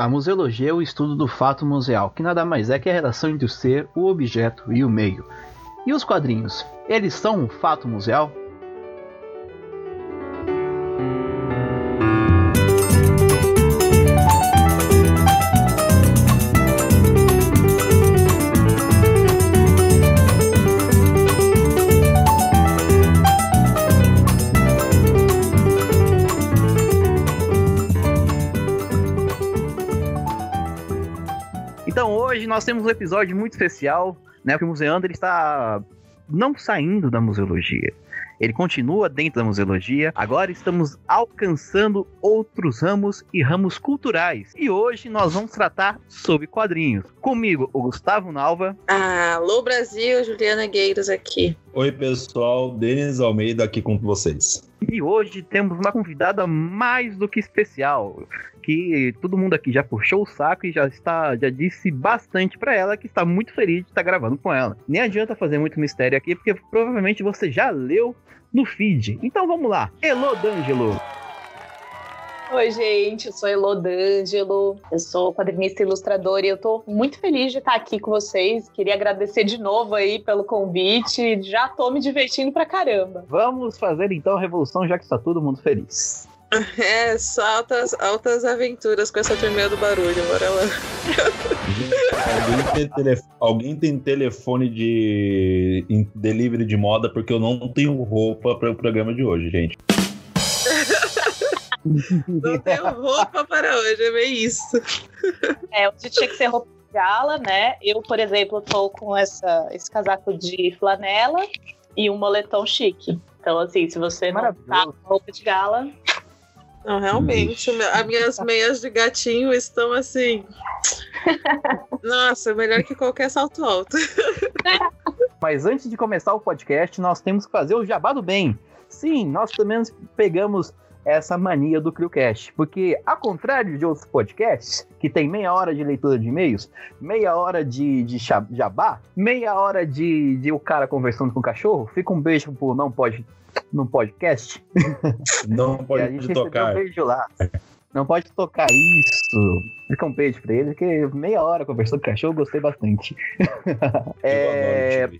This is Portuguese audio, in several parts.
A museologia é o estudo do fato museal, que nada mais é que a relação entre o ser, o objeto e o meio. E os quadrinhos? Eles são um fato museal? Nós temos um episódio muito especial, né? Porque o Museando ele está não saindo da museologia. Ele continua dentro da museologia. Agora estamos alcançando outros ramos e ramos culturais. E hoje nós vamos tratar sobre quadrinhos. Comigo, o Gustavo Nalva. Alô Brasil, Juliana Gueiros aqui. Oi pessoal, Denis Almeida aqui com vocês. E hoje temos uma convidada mais do que especial, que todo mundo aqui já puxou o saco e já está, já disse bastante para ela que está muito feliz de estar gravando com ela. Nem adianta fazer muito mistério aqui, porque provavelmente você já leu no feed. Então vamos lá, Elo D'Angelo. Oi, gente, eu sou Elo D'Angelo, eu sou quadrinista e ilustradora e eu tô muito feliz de estar aqui com vocês. Queria agradecer de novo aí pelo convite, já tô me divertindo pra caramba. Vamos fazer então a revolução, já que está todo mundo feliz. É, só altas, altas aventuras com essa turminha do barulho, bora lá. Alguém tem, telef alguém tem telefone de delivery de moda porque eu não tenho roupa para o programa de hoje, gente. Não tenho roupa para hoje, é bem isso. É, hoje tinha que ser roupa de gala, né? Eu, por exemplo, tô com essa, esse casaco de flanela e um moletom chique. Então, assim, se você não tá com roupa de gala. Não, realmente, as minhas meias de gatinho estão assim. Nossa, melhor que qualquer salto alto. Mas antes de começar o podcast, nós temos que fazer o jabá do bem. Sim, nós também pegamos essa mania do CrewCast. Porque, ao contrário de outros podcasts, que tem meia hora de leitura de e-mails, meia hora de, de jabá, meia hora de, de o cara conversando com o cachorro, fica um beijo pro Não Pode no podcast. Não pode a gente tocar. Um beijo lá. Não pode tocar isso. Fica um beijo pra ele, porque meia hora conversando com o cachorro, gostei bastante. é...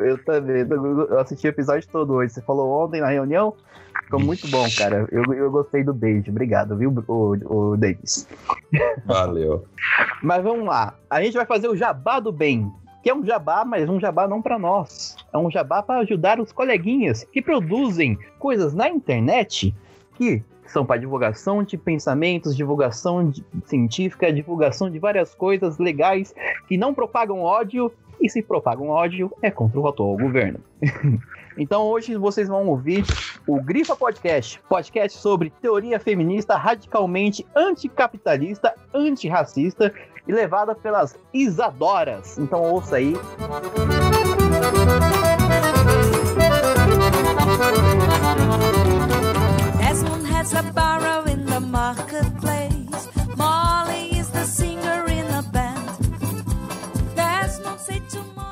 Eu também, eu assisti o episódio todo hoje. Você falou ontem na reunião, ficou muito bom, cara. Eu, eu gostei do beijo, obrigado, viu, o, o Davis? Valeu. Mas vamos lá, a gente vai fazer o jabá do bem que é um jabá, mas um jabá não para nós. É um jabá para ajudar os coleguinhas que produzem coisas na internet que são para divulgação de pensamentos, divulgação de científica, divulgação de várias coisas legais que não propagam ódio. E se propagam ódio, é contra o atual governo. então hoje vocês vão ouvir o Grifa Podcast, podcast sobre teoria feminista radicalmente anticapitalista, antirracista e levada pelas Isadoras. Então ouça aí. Desmond has a barrow in the marketplace.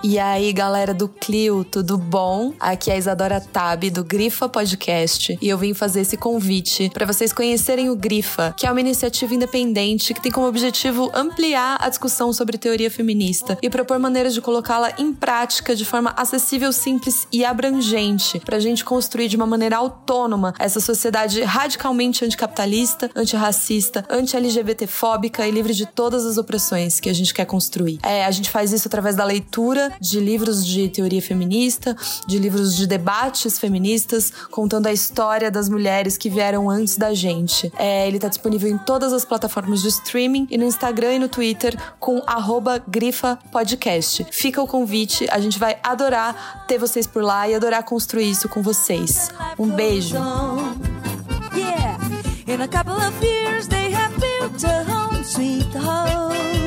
E aí, galera do Clio, tudo bom? Aqui é a Isadora Tab, do Grifa Podcast, e eu vim fazer esse convite para vocês conhecerem o Grifa, que é uma iniciativa independente que tem como objetivo ampliar a discussão sobre teoria feminista e propor maneiras de colocá-la em prática de forma acessível, simples e abrangente, pra gente construir de uma maneira autônoma essa sociedade radicalmente anticapitalista, antirracista, anti-LGBTfóbica e livre de todas as opressões que a gente quer construir. É, a gente faz isso através da leitura de livros de teoria feminista, de livros de debates feministas, contando a história das mulheres que vieram antes da gente. É, ele está disponível em todas as plataformas de streaming e no Instagram e no Twitter com @grifa_podcast. Fica o convite, a gente vai adorar ter vocês por lá e adorar construir isso com vocês. Um beijo. In a couple of years they have built a home sweet home.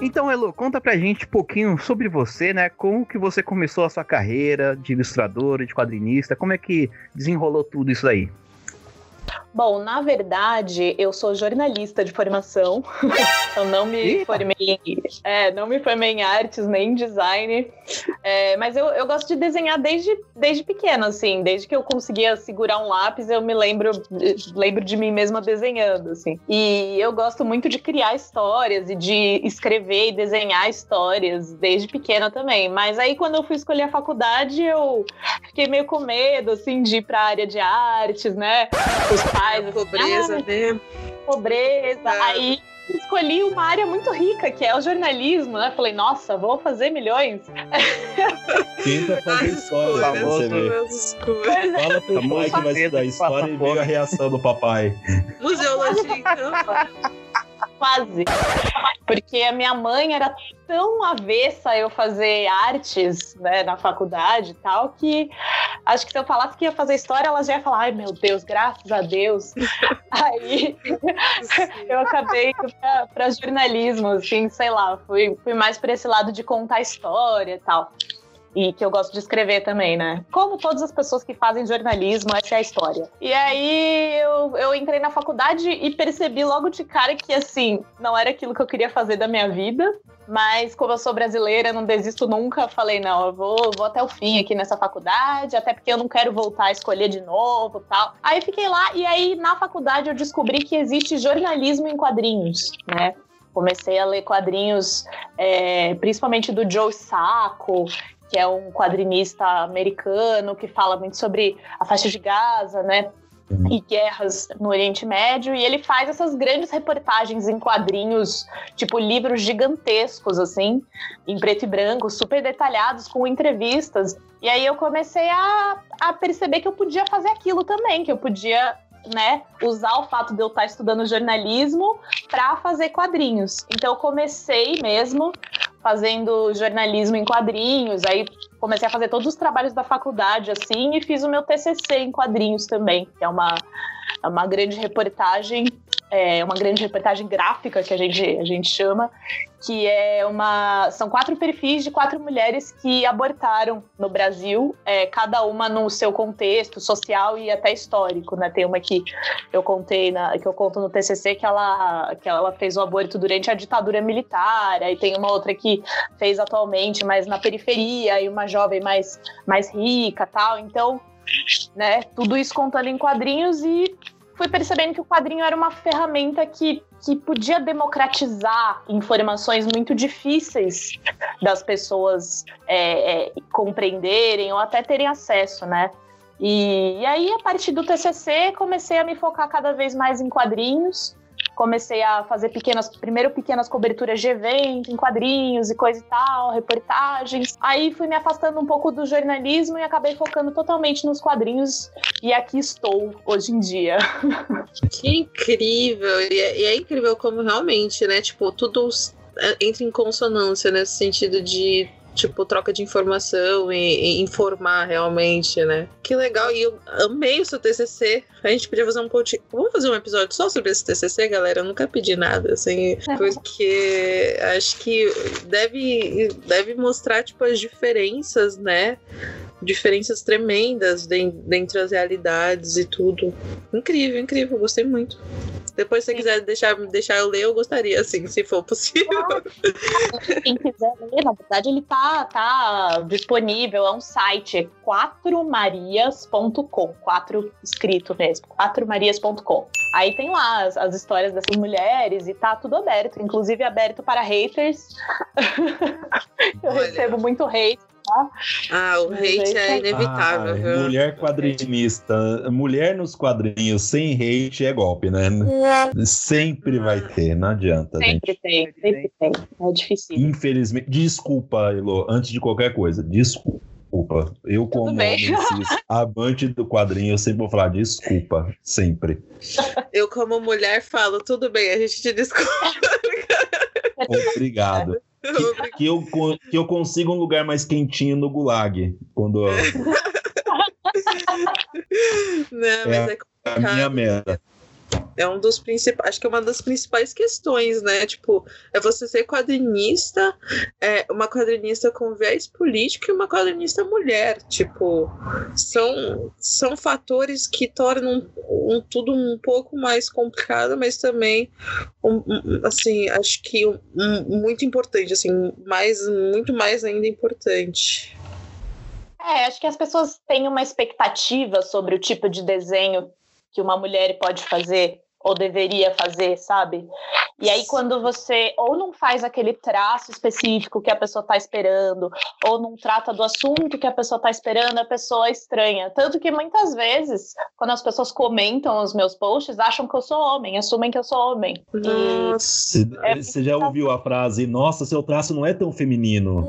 Então, Elo, conta pra gente um pouquinho sobre você, né? Como que você começou a sua carreira de ilustradora, de quadrinista? Como é que desenrolou tudo isso aí? Bom, na verdade, eu sou jornalista de formação. eu não me Eita. formei, em, é, não me formei em artes nem em design. É, mas eu, eu gosto de desenhar desde, desde pequena, assim. Desde que eu conseguia segurar um lápis, eu me lembro, lembro de mim mesma desenhando, assim. E eu gosto muito de criar histórias e de escrever e desenhar histórias desde pequena também. Mas aí, quando eu fui escolher a faculdade, eu fiquei meio com medo, assim, de ir para a área de artes, né? Os pais. pobreza, ah, né? Pobreza. É. Aí escolhi uma área muito rica, que é o jornalismo, né? Falei, nossa, vou fazer milhões. Tenta fazer história, você ver. Fala pro tá pai que vai estudar história e ver a reação do papai. Museologia, então. Quase. Porque a minha mãe era tão avessa a eu fazer artes né, na faculdade e tal, que acho que se eu falasse que ia fazer história, ela já ia falar, ai meu Deus, graças a Deus. Aí eu acabei para jornalismo, assim, sei lá, fui, fui mais para esse lado de contar história e tal e que eu gosto de escrever também, né? Como todas as pessoas que fazem jornalismo, essa é a história. E aí eu, eu entrei na faculdade e percebi logo de cara que, assim, não era aquilo que eu queria fazer da minha vida. Mas como eu sou brasileira, não desisto nunca. Falei, não, eu vou, vou até o fim aqui nessa faculdade, até porque eu não quero voltar a escolher de novo tal. Aí fiquei lá e aí na faculdade eu descobri que existe jornalismo em quadrinhos, né? Comecei a ler quadrinhos, é, principalmente do Joe Sacco, que é um quadrinista americano que fala muito sobre a faixa de Gaza, né? Uhum. E guerras no Oriente Médio, e ele faz essas grandes reportagens em quadrinhos, tipo livros gigantescos, assim, em preto e branco, super detalhados, com entrevistas. E aí eu comecei a, a perceber que eu podia fazer aquilo também, que eu podia né, usar o fato de eu estar estudando jornalismo para fazer quadrinhos. Então eu comecei mesmo fazendo jornalismo em quadrinhos, aí comecei a fazer todos os trabalhos da faculdade assim e fiz o meu TCC em quadrinhos também, que é uma é uma grande reportagem é uma grande reportagem gráfica que a gente, a gente chama, que é uma. São quatro perfis de quatro mulheres que abortaram no Brasil, é, cada uma no seu contexto social e até histórico, né? Tem uma que eu contei na, que eu conto no TCC que ela, que ela fez o aborto durante a ditadura militar, aí tem uma outra que fez atualmente, mas na periferia, e uma jovem mais, mais rica tal. Então, né, tudo isso contando em quadrinhos e fui percebendo que o quadrinho era uma ferramenta que, que podia democratizar informações muito difíceis das pessoas é, é, compreenderem ou até terem acesso, né? E, e aí, a partir do TCC, comecei a me focar cada vez mais em quadrinhos comecei a fazer pequenas, primeiro pequenas coberturas de evento, em quadrinhos e coisa e tal, reportagens. Aí fui me afastando um pouco do jornalismo e acabei focando totalmente nos quadrinhos e aqui estou hoje em dia. Que incrível! E é, e é incrível como realmente, né? Tipo, tudo entra em consonância nesse sentido de tipo, troca de informação e, e, informar realmente, né? Que legal, e eu amei o seu TCC. A gente podia fazer um podcast. Vamos fazer um episódio só sobre esse TCC, galera? Eu nunca pedi nada, assim, porque acho que deve, deve mostrar, tipo, as diferenças, né? Diferenças tremendas dentre as realidades e tudo. Incrível, incrível, gostei muito. Depois, se você quiser deixar, deixar eu ler, eu gostaria, assim, se for possível. Quem quiser ler, na verdade, ele tá, tá disponível, é um site, é quatromarias.com, quatro escrito mesmo, quatromarias.com. Aí tem lá as, as, histórias dessas mulheres e tá tudo aberto, inclusive aberto para haters. eu Olha. recebo muito hate Tá? Ah, o hate é inevitável. Ah, mulher quadrinista. Mulher nos quadrinhos sem hate é golpe, né? Sempre vai ter, não adianta. Sempre gente. tem, sempre tem. É difícil. Infelizmente. Desculpa, Elo, antes de qualquer coisa. Desculpa. Eu, como amante do quadrinho, eu sempre vou falar desculpa, sempre. Eu, como mulher, falo, tudo bem, a gente te desculpa. Obrigado. Que, que, eu, que eu consiga um lugar mais quentinho no gulag. Quando. Não, mas é, é a minha meta. É um dos principais, acho que é uma das principais questões, né? Tipo, é você ser quadrinista, é uma quadrinista com viés político e uma quadrinista mulher, tipo, são são fatores que tornam um, tudo um pouco mais complicado, mas também um, um, assim, acho que muito importante, assim, mais muito mais ainda importante. É, acho que as pessoas têm uma expectativa sobre o tipo de desenho que uma mulher pode fazer ou deveria fazer, sabe? E aí, quando você ou não faz aquele traço específico que a pessoa está esperando, ou não trata do assunto que a pessoa está esperando, a pessoa é estranha. Tanto que muitas vezes, quando as pessoas comentam os meus posts, acham que eu sou homem, assumem que eu sou homem. Nossa. E... Você já ouviu a frase, nossa, seu traço não é tão feminino?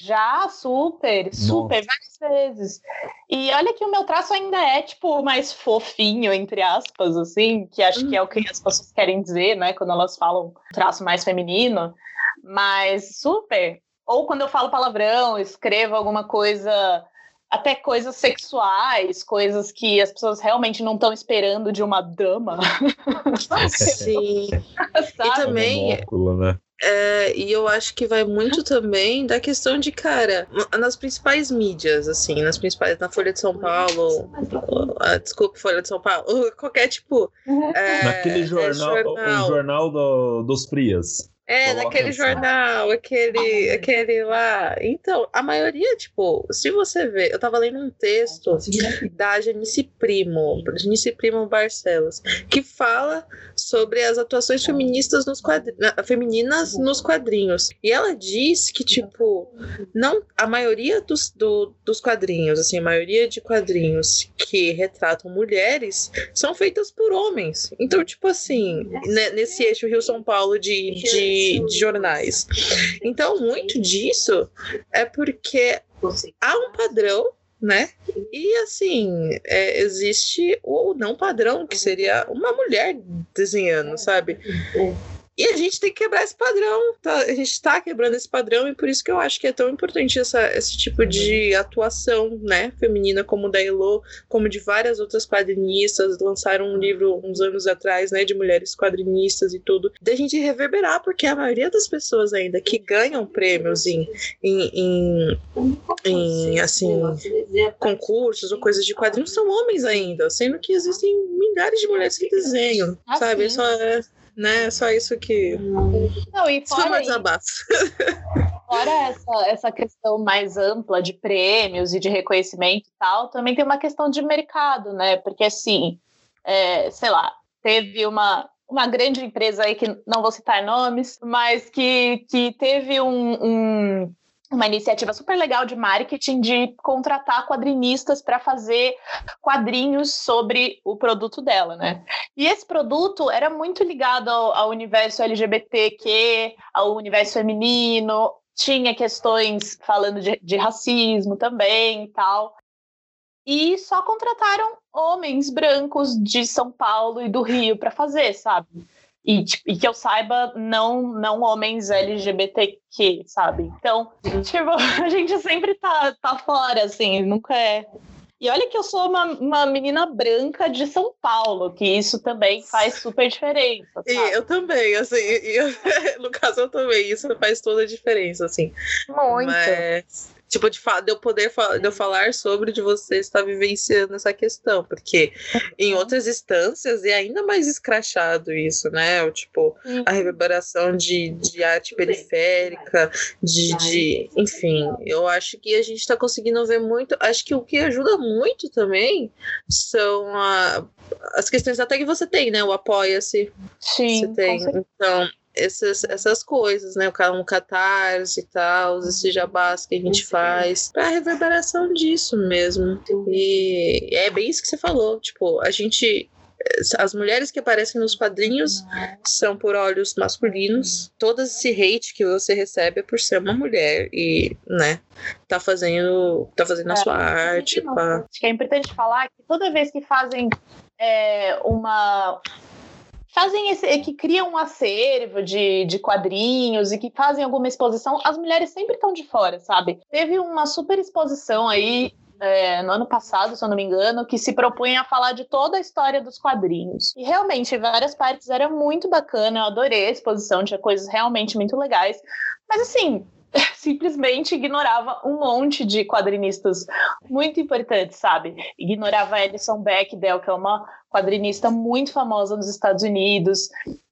Já, super, super, Nossa. várias vezes. E olha que o meu traço ainda é, tipo, mais fofinho, entre aspas, assim, que acho uhum. que é o que as pessoas querem dizer, né, quando elas falam traço mais feminino, mas super. Ou quando eu falo palavrão, escrevo alguma coisa até coisas sexuais, coisas que as pessoas realmente não estão esperando de uma dama. Sim. e também. É né? É, e eu acho que vai muito também da questão de, cara, nas principais mídias, assim, nas principais, na Folha de São Paulo, uh, desculpa, Folha de São Paulo, qualquer tipo. É, Naquele jornal, é jornal. o jornal do, dos Frias. É, naquele jornal, aquele, aquele lá. Então, a maioria, tipo, se você vê, eu tava lendo um texto da Janice Primo, Janice Primo Barcelos, que fala sobre as atuações feministas nos quadrinhos, femininas nos quadrinhos. E ela diz que, tipo, não, a maioria dos, do, dos quadrinhos, assim, a maioria de quadrinhos que retratam mulheres são feitas por homens. Então, tipo assim, nesse eixo Rio-São Paulo de, de de, jornais. Então, muito disso é porque há um padrão né? E assim, é, existe o não padrão, que seria uma mulher desenhando, sabe? E a gente tem que quebrar esse padrão, tá? A gente está quebrando esse padrão e por isso que eu acho que é tão importante essa, esse tipo de atuação, né, feminina, como da Elo, como de várias outras quadrinistas, lançaram um livro uns anos atrás, né, de mulheres quadrinistas e tudo, da gente reverberar, porque a maioria das pessoas ainda que ganham prêmios em, em, em, em assim, concursos ou coisas de quadrinhos são homens ainda, sendo que existem milhares de mulheres que desenham, sabe? Só é né? Só isso que. Não, e fora mais abaixo. Fora essa, essa questão mais ampla de prêmios e de reconhecimento e tal, também tem uma questão de mercado, né? Porque assim, é, sei lá, teve uma, uma grande empresa aí que não vou citar nomes, mas que, que teve um, um uma iniciativa super legal de marketing de contratar quadrinistas para fazer quadrinhos sobre o produto dela, né? E esse produto era muito ligado ao, ao universo LGBTQ, ao universo feminino, tinha questões falando de, de racismo também e tal. E só contrataram homens brancos de São Paulo e do Rio para fazer, sabe? E, e, que eu saiba, não, não homens LGBTQ, sabe? Então, tipo, a gente sempre tá, tá fora, assim, nunca é. E olha que eu sou uma, uma menina branca de São Paulo, que isso também faz super diferença. Sabe? E eu também, assim, eu, no caso eu também, isso faz toda a diferença, assim. Muito. Mas tipo, de, de eu poder de eu falar sobre de você estar vivenciando essa questão, porque em uhum. outras instâncias é ainda mais escrachado isso, né? Tipo, a reverberação de, de arte periférica, de, de. Enfim, eu acho que a gente está conseguindo ver muito. Acho que o que ajuda muito também são a, as questões até que você tem, né? O apoia-se. Sim. Você tem. Então, essas, essas coisas, né? Um catarse e tal, esse jabás que a gente faz, pra reverberação disso mesmo. E é bem isso que você falou, tipo, a gente as mulheres que aparecem nos quadrinhos são por olhos masculinos. Todo esse hate que você recebe é por ser uma mulher e, né, tá fazendo, tá fazendo a é, sua arte. Acho que é importante falar que toda vez que fazem é, uma fazem esse, que criam um acervo de, de quadrinhos e que fazem alguma exposição, as mulheres sempre estão de fora, sabe? Teve uma super exposição aí é, no ano passado, se eu não me engano, que se propunha a falar de toda a história dos quadrinhos. E realmente, várias partes era muito bacana, eu adorei a exposição, tinha coisas realmente muito legais. Mas assim, simplesmente ignorava um monte de quadrinistas muito importantes, sabe? Ignorava a Alison Bechdel, que é uma quadrinista muito famosa nos Estados Unidos.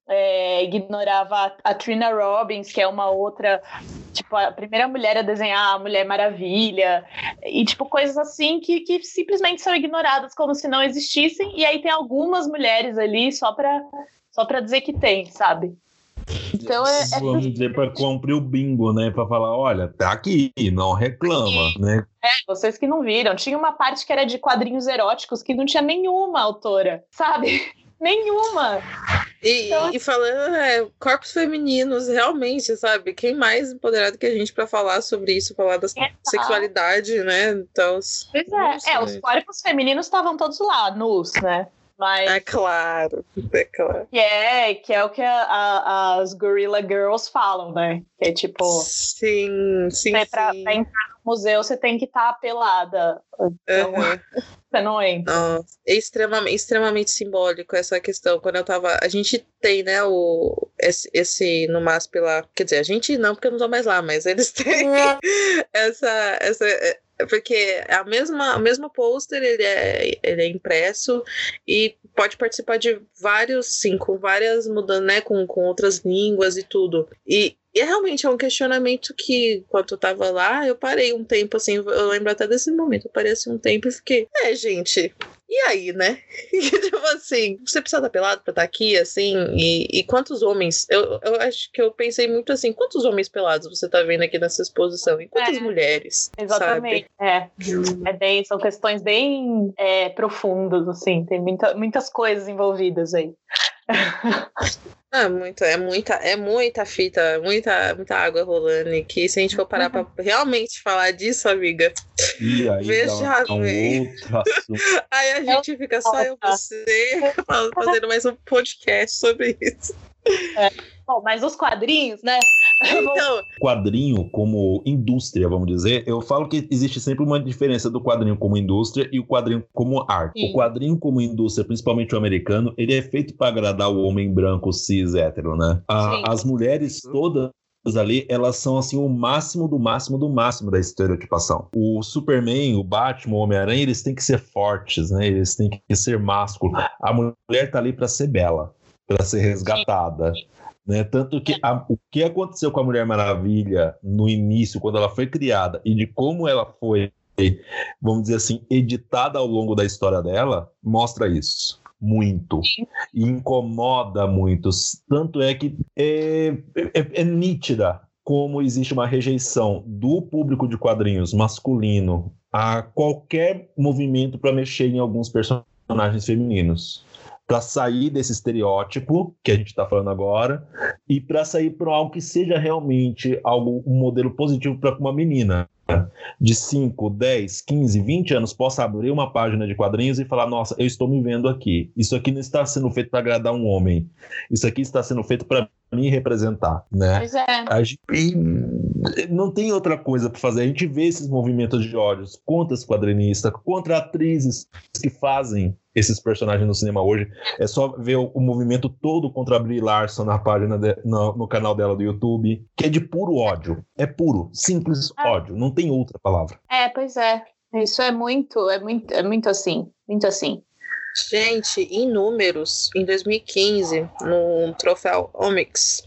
É, ignorava a Trina Robbins, que é uma outra, tipo, a primeira mulher a desenhar a Mulher Maravilha, e tipo, coisas assim que, que simplesmente são ignoradas como se não existissem, e aí tem algumas mulheres ali só para só dizer que tem, sabe? Então é, é Vamos dizer para cumprir o bingo, né? Para falar, olha, tá aqui, não reclama, aqui. né? É, vocês que não viram, tinha uma parte que era de quadrinhos eróticos que não tinha nenhuma autora, sabe? nenhuma. E, então... e falando, é, corpos femininos, realmente, sabe? Quem mais empoderado que a gente para falar sobre isso, falar da é, sexualidade, né? Então, pois é, é, os corpos femininos estavam todos lá, nus, né? Mas... É claro, é claro. Que é, que é o que a, a, as Gorilla Girls falam, né? Que é tipo. Sim, sim. Você, pra, pra, entrar no museu, você tem que estar tá pelada. Então, uhum. você não entra. Nossa, é extremamente, extremamente simbólico essa questão. Quando eu tava. A gente tem, né, o, esse, esse no MASP lá. Quer dizer, a gente não, porque eu não tô mais lá, mas eles têm essa. essa porque a mesma, o mesmo pôster ele é, ele é impresso e pode participar de vários, sim, com várias mudanças, né, com, com outras línguas e tudo. E, e realmente é um questionamento que, quando eu tava lá, eu parei um tempo, assim, eu lembro até desse momento, eu parei assim um tempo e fiquei, é, gente, e aí, né? tipo assim, você precisa estar pelado pra estar aqui, assim, e, e quantos homens? Eu, eu acho que eu pensei muito assim, quantos homens pelados você tá vendo aqui nessa exposição? E quantas é, mulheres? Exatamente. Sabe? É. é bem, são questões bem é, profundas, assim, tem muita, muitas coisas envolvidas aí. É, muito, é muita, é muita fita, muita, muita água rolando. E que se a gente for parar pra realmente falar disso, amiga, e aí veja um bem. aí a gente fica só eu e você fazendo mais um podcast sobre isso. É. Bom, mas os quadrinhos, né? Então... Quadrinho como indústria, vamos dizer, eu falo que existe sempre uma diferença do quadrinho como indústria e o quadrinho como arte. Sim. O quadrinho como indústria, principalmente o americano, ele é feito para agradar o homem branco cis hétero, né? A, as mulheres todas ali, elas são assim o máximo do máximo do máximo da estereotipação. O Superman, o Batman, o Homem-Aranha, eles têm que ser fortes, né? Eles têm que ser másculos. A mulher tá ali para ser bela, para ser resgatada. Sim. Né? Tanto que a, o que aconteceu com a Mulher Maravilha no início, quando ela foi criada, e de como ela foi, vamos dizer assim, editada ao longo da história dela, mostra isso. Muito. E incomoda muito. Tanto é que é, é, é nítida como existe uma rejeição do público de quadrinhos masculino a qualquer movimento para mexer em alguns personagens femininos para sair desse estereótipo que a gente está falando agora e para sair para algo que seja realmente algo um modelo positivo para uma menina de 5, 10, 15, 20 anos possa abrir uma página de quadrinhos e falar: Nossa, eu estou me vendo aqui. Isso aqui não está sendo feito para agradar um homem. Isso aqui está sendo feito para me representar, né? Pois é. A gente, não tem outra coisa para fazer. A gente vê esses movimentos de ódios contra os quadrinistas, contra atrizes que fazem esses personagens no cinema hoje. É só ver o, o movimento todo contra a Brie Larson na página de, no, no, canal dela do YouTube, que é de puro ódio. É puro, simples é. ódio. Não tem outra palavra. É, pois é. Isso é muito, é muito, é muito assim, muito assim. Gente, em números, em 2015, no troféu Omix,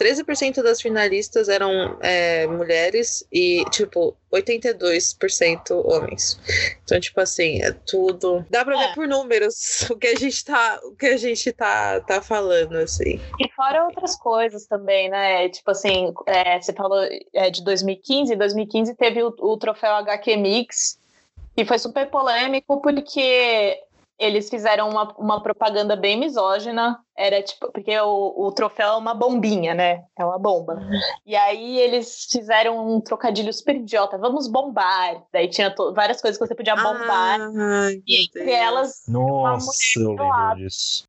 13% das finalistas eram é, mulheres e, tipo, 82% homens. Então, tipo assim, é tudo. Dá pra é. ver por números o que a gente tá, o que a gente tá, tá falando, assim. E fora outras coisas também, né? Tipo assim, é, você falou é, de 2015, 2015 teve o, o troféu HQ Mix, e foi super polêmico porque eles fizeram uma, uma propaganda bem misógina. Era tipo, porque o, o troféu é uma bombinha, né? É uma bomba. E aí eles fizeram um trocadilho super idiota. Vamos bombar. Daí tinha várias coisas que você podia bombar. Ai, e entre elas. Nossa, eu lembro disso.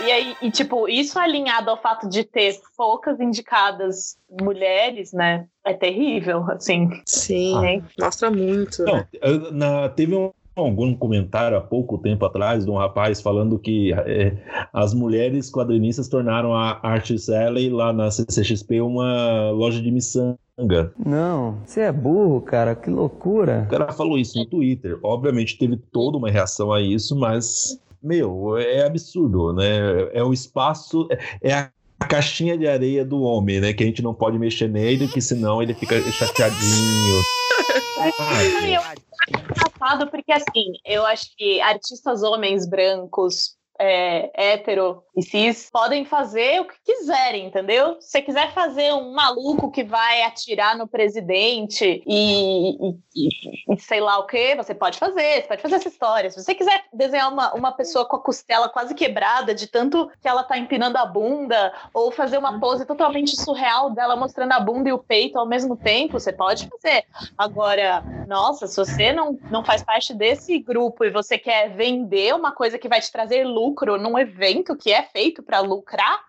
E aí, e, tipo, isso alinhado ao fato de ter poucas indicadas mulheres, né? É terrível, assim. Sim, mostra muito. Não, na, teve um algum comentário há pouco tempo atrás de um rapaz falando que é, as mulheres quadrinistas tornaram a Artist Alley lá na CCXP uma loja de miçanga. Não, você é burro, cara, que loucura. O cara falou isso no Twitter. Obviamente teve toda uma reação a isso, mas, meu, é absurdo, né? É o espaço, é a caixinha de areia do homem, né? Que a gente não pode mexer nele, que senão ele fica chateadinho. Ai, engraçado porque, assim, eu acho que artistas homens brancos é, hétero e cis podem fazer o que quiserem, entendeu? Se você quiser fazer um maluco que vai atirar no presidente e, e, e, sei lá o que, você pode fazer, você pode fazer essa história. Se você quiser desenhar uma, uma pessoa com a costela quase quebrada de tanto que ela tá empinando a bunda, ou fazer uma pose totalmente surreal dela mostrando a bunda e o peito ao mesmo tempo, você pode fazer. Agora, nossa, se você não, não faz parte desse grupo e você quer vender uma coisa que vai te trazer lucro, lucro num evento que é feito para lucrar,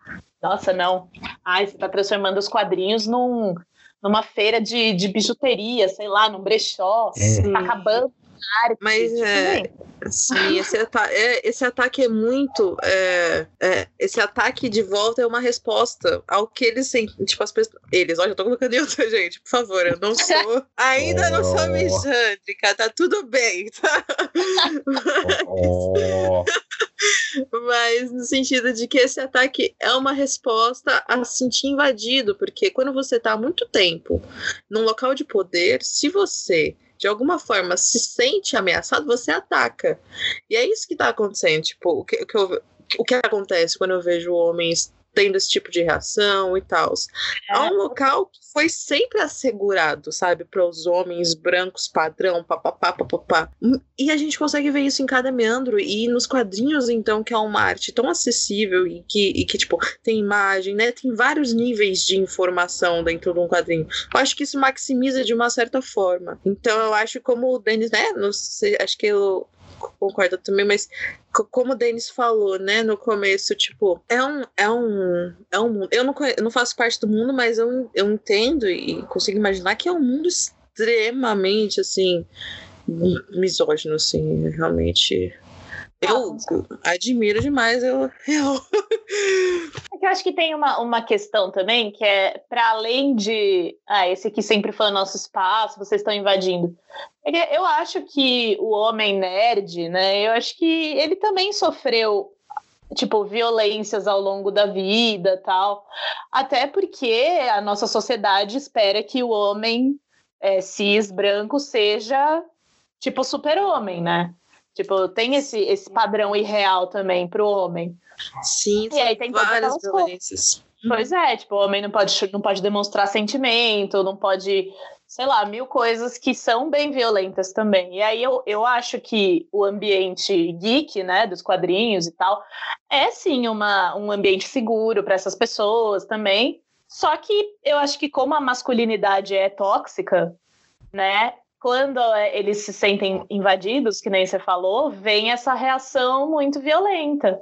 nossa, não. Ai, você está transformando os quadrinhos num, numa feira de, de bijuteria, sei lá, num brechó. É. Tá acabando mas é, sim, esse, ata é, esse ataque é muito. É, é, esse ataque de volta é uma resposta ao que eles sentem. Tipo, as pessoas. Eles, olha, eu tô colocando em outra gente, por favor, eu não sou. Ainda oh. não sou misândrica, tá tudo bem, tá? Oh. Mas no sentido de que esse ataque é uma resposta a se sentir invadido, porque quando você está há muito tempo num local de poder, se você de alguma forma se sente ameaçado, você ataca. E é isso que está acontecendo. Tipo, o que, o que, eu, o que acontece quando eu vejo homens tendo esse tipo de reação e tal. É. Há um local que foi sempre assegurado, sabe, para os homens brancos padrão, papapá, papapá. E a gente consegue ver isso em cada meandro e nos quadrinhos, então, que é uma arte tão acessível e que, e que tipo, tem imagem, né? Tem vários níveis de informação dentro de um quadrinho. Eu acho que isso maximiza de uma certa forma. Então, eu acho como o Denis, né? Não sei, acho que eu concordo também, mas como o Denis falou, né, no começo, tipo, é um, é um, é um. Eu não, eu não faço parte do mundo, mas eu, eu entendo e consigo imaginar que é um mundo extremamente, assim, misógino, assim, realmente eu admiro demais. Eu, eu... É eu acho que tem uma, uma questão também que é para além de ah, esse aqui sempre foi o nosso espaço, vocês estão invadindo. É eu acho que o homem nerd, né? Eu acho que ele também sofreu tipo violências ao longo da vida, tal. Até porque a nossa sociedade espera que o homem é, cis branco seja tipo super-homem, né? Tipo, tem esse, esse padrão irreal também pro homem. Sim, e aí tem várias violências. Pois é, tipo, o homem não pode, não pode demonstrar sentimento, não pode, sei lá, mil coisas que são bem violentas também. E aí eu, eu acho que o ambiente geek, né, dos quadrinhos e tal, é sim uma, um ambiente seguro para essas pessoas também. Só que eu acho que como a masculinidade é tóxica, né, quando é, eles se sentem invadidos, que nem você falou, vem essa reação muito violenta.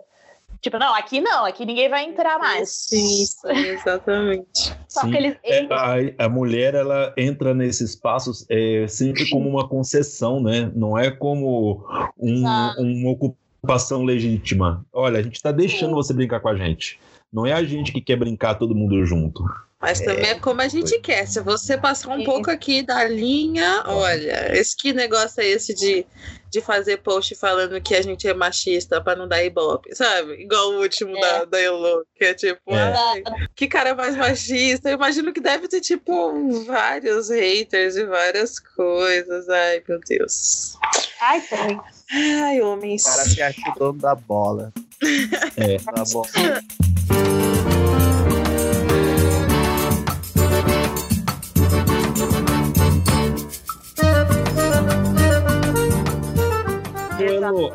Tipo, não, aqui não, aqui ninguém vai entrar mais. Sim, sim exatamente. Só sim. que eles, eles... É, a, a, mulher, ela entra nesses espaços é, sempre como uma concessão, né? Não é como um, uma ocupação legítima. Olha, a gente tá deixando sim. você brincar com a gente. Não é a gente que quer brincar todo mundo junto. Mas também é, é como a gente quer. Se você passar um pouco aqui da linha, olha, esse que negócio é esse de, de fazer post falando que a gente é machista pra não dar ibope, sabe? Igual o último é. da, da Elo, que é tipo, é. Ai, que cara mais machista. Eu imagino que deve ter, tipo, vários haters e várias coisas. Ai, meu Deus. Ai, tem. Ai, homens. O cara se acha o dono da bola. É. Da bola.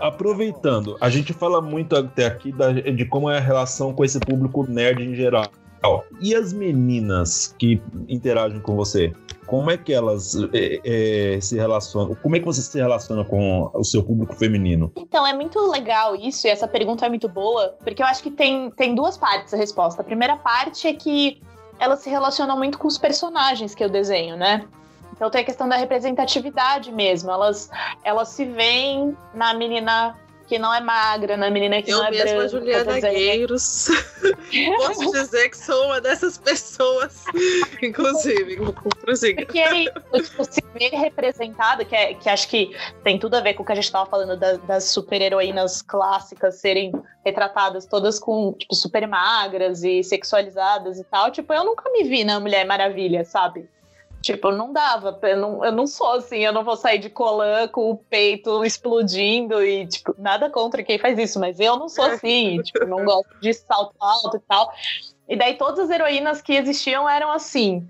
aproveitando, a gente fala muito até aqui da, de como é a relação com esse público nerd em geral. E as meninas que interagem com você? como é que elas é, é, se relacionam? Como é que você se relaciona com o seu público feminino? Então, é muito legal isso, e essa pergunta é muito boa, porque eu acho que tem, tem duas partes a resposta. A primeira parte é que elas se relacionam muito com os personagens que eu desenho, né? Então tem a questão da representatividade mesmo. Elas, elas se veem na menina que não é magra, na menina que eu não é branca. Eu mesma, Juliana Gueiros, posso dizer que sou uma dessas pessoas, inclusive, prossiga. Porque aí, tipo, se vê representado, que, é, que acho que tem tudo a ver com o que a gente estava falando da, das super-heroínas clássicas serem retratadas todas com, tipo, super magras e sexualizadas e tal. Tipo, eu nunca me vi na Mulher Maravilha, sabe? Tipo, não dava. Eu não, eu não sou assim, eu não vou sair de colã com o peito explodindo e, tipo, nada contra quem faz isso, mas eu não sou assim, tipo, não gosto de salto alto e tal. E daí todas as heroínas que existiam eram assim,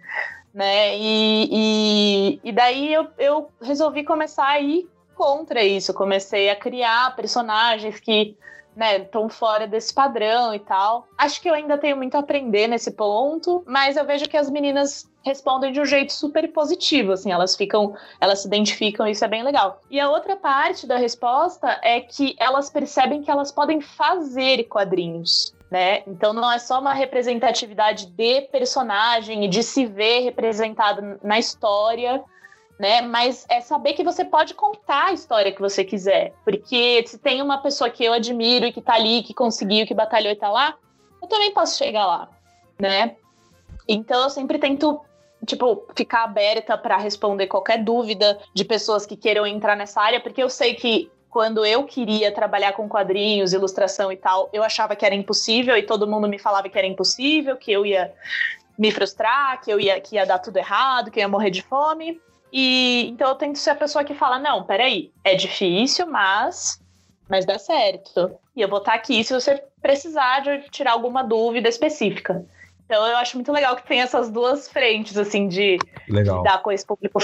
né? E, e, e daí eu, eu resolvi começar a ir contra isso. Comecei a criar personagens que né, estão fora desse padrão e tal. Acho que eu ainda tenho muito a aprender nesse ponto, mas eu vejo que as meninas respondem de um jeito super positivo, assim, elas ficam, elas se identificam, isso é bem legal. E a outra parte da resposta é que elas percebem que elas podem fazer quadrinhos. Né? Então não é só uma representatividade de personagem e de se ver representado na história, né? Mas é saber que você pode contar a história que você quiser. Porque se tem uma pessoa que eu admiro e que tá ali, que conseguiu, que batalhou e tá lá, eu também posso chegar lá, né? Então eu sempre tento tipo, ficar aberta para responder qualquer dúvida de pessoas que queiram entrar nessa área, porque eu sei que quando eu queria trabalhar com quadrinhos, ilustração e tal, eu achava que era impossível e todo mundo me falava que era impossível, que eu ia me frustrar, que eu ia que ia dar tudo errado, que eu ia morrer de fome. E então eu tento ser a pessoa que fala: não, peraí, é difícil, mas, mas dá certo. E eu vou estar aqui se você precisar de tirar alguma dúvida específica. Então eu acho muito legal que tem essas duas frentes, assim, de legal. lidar com esse público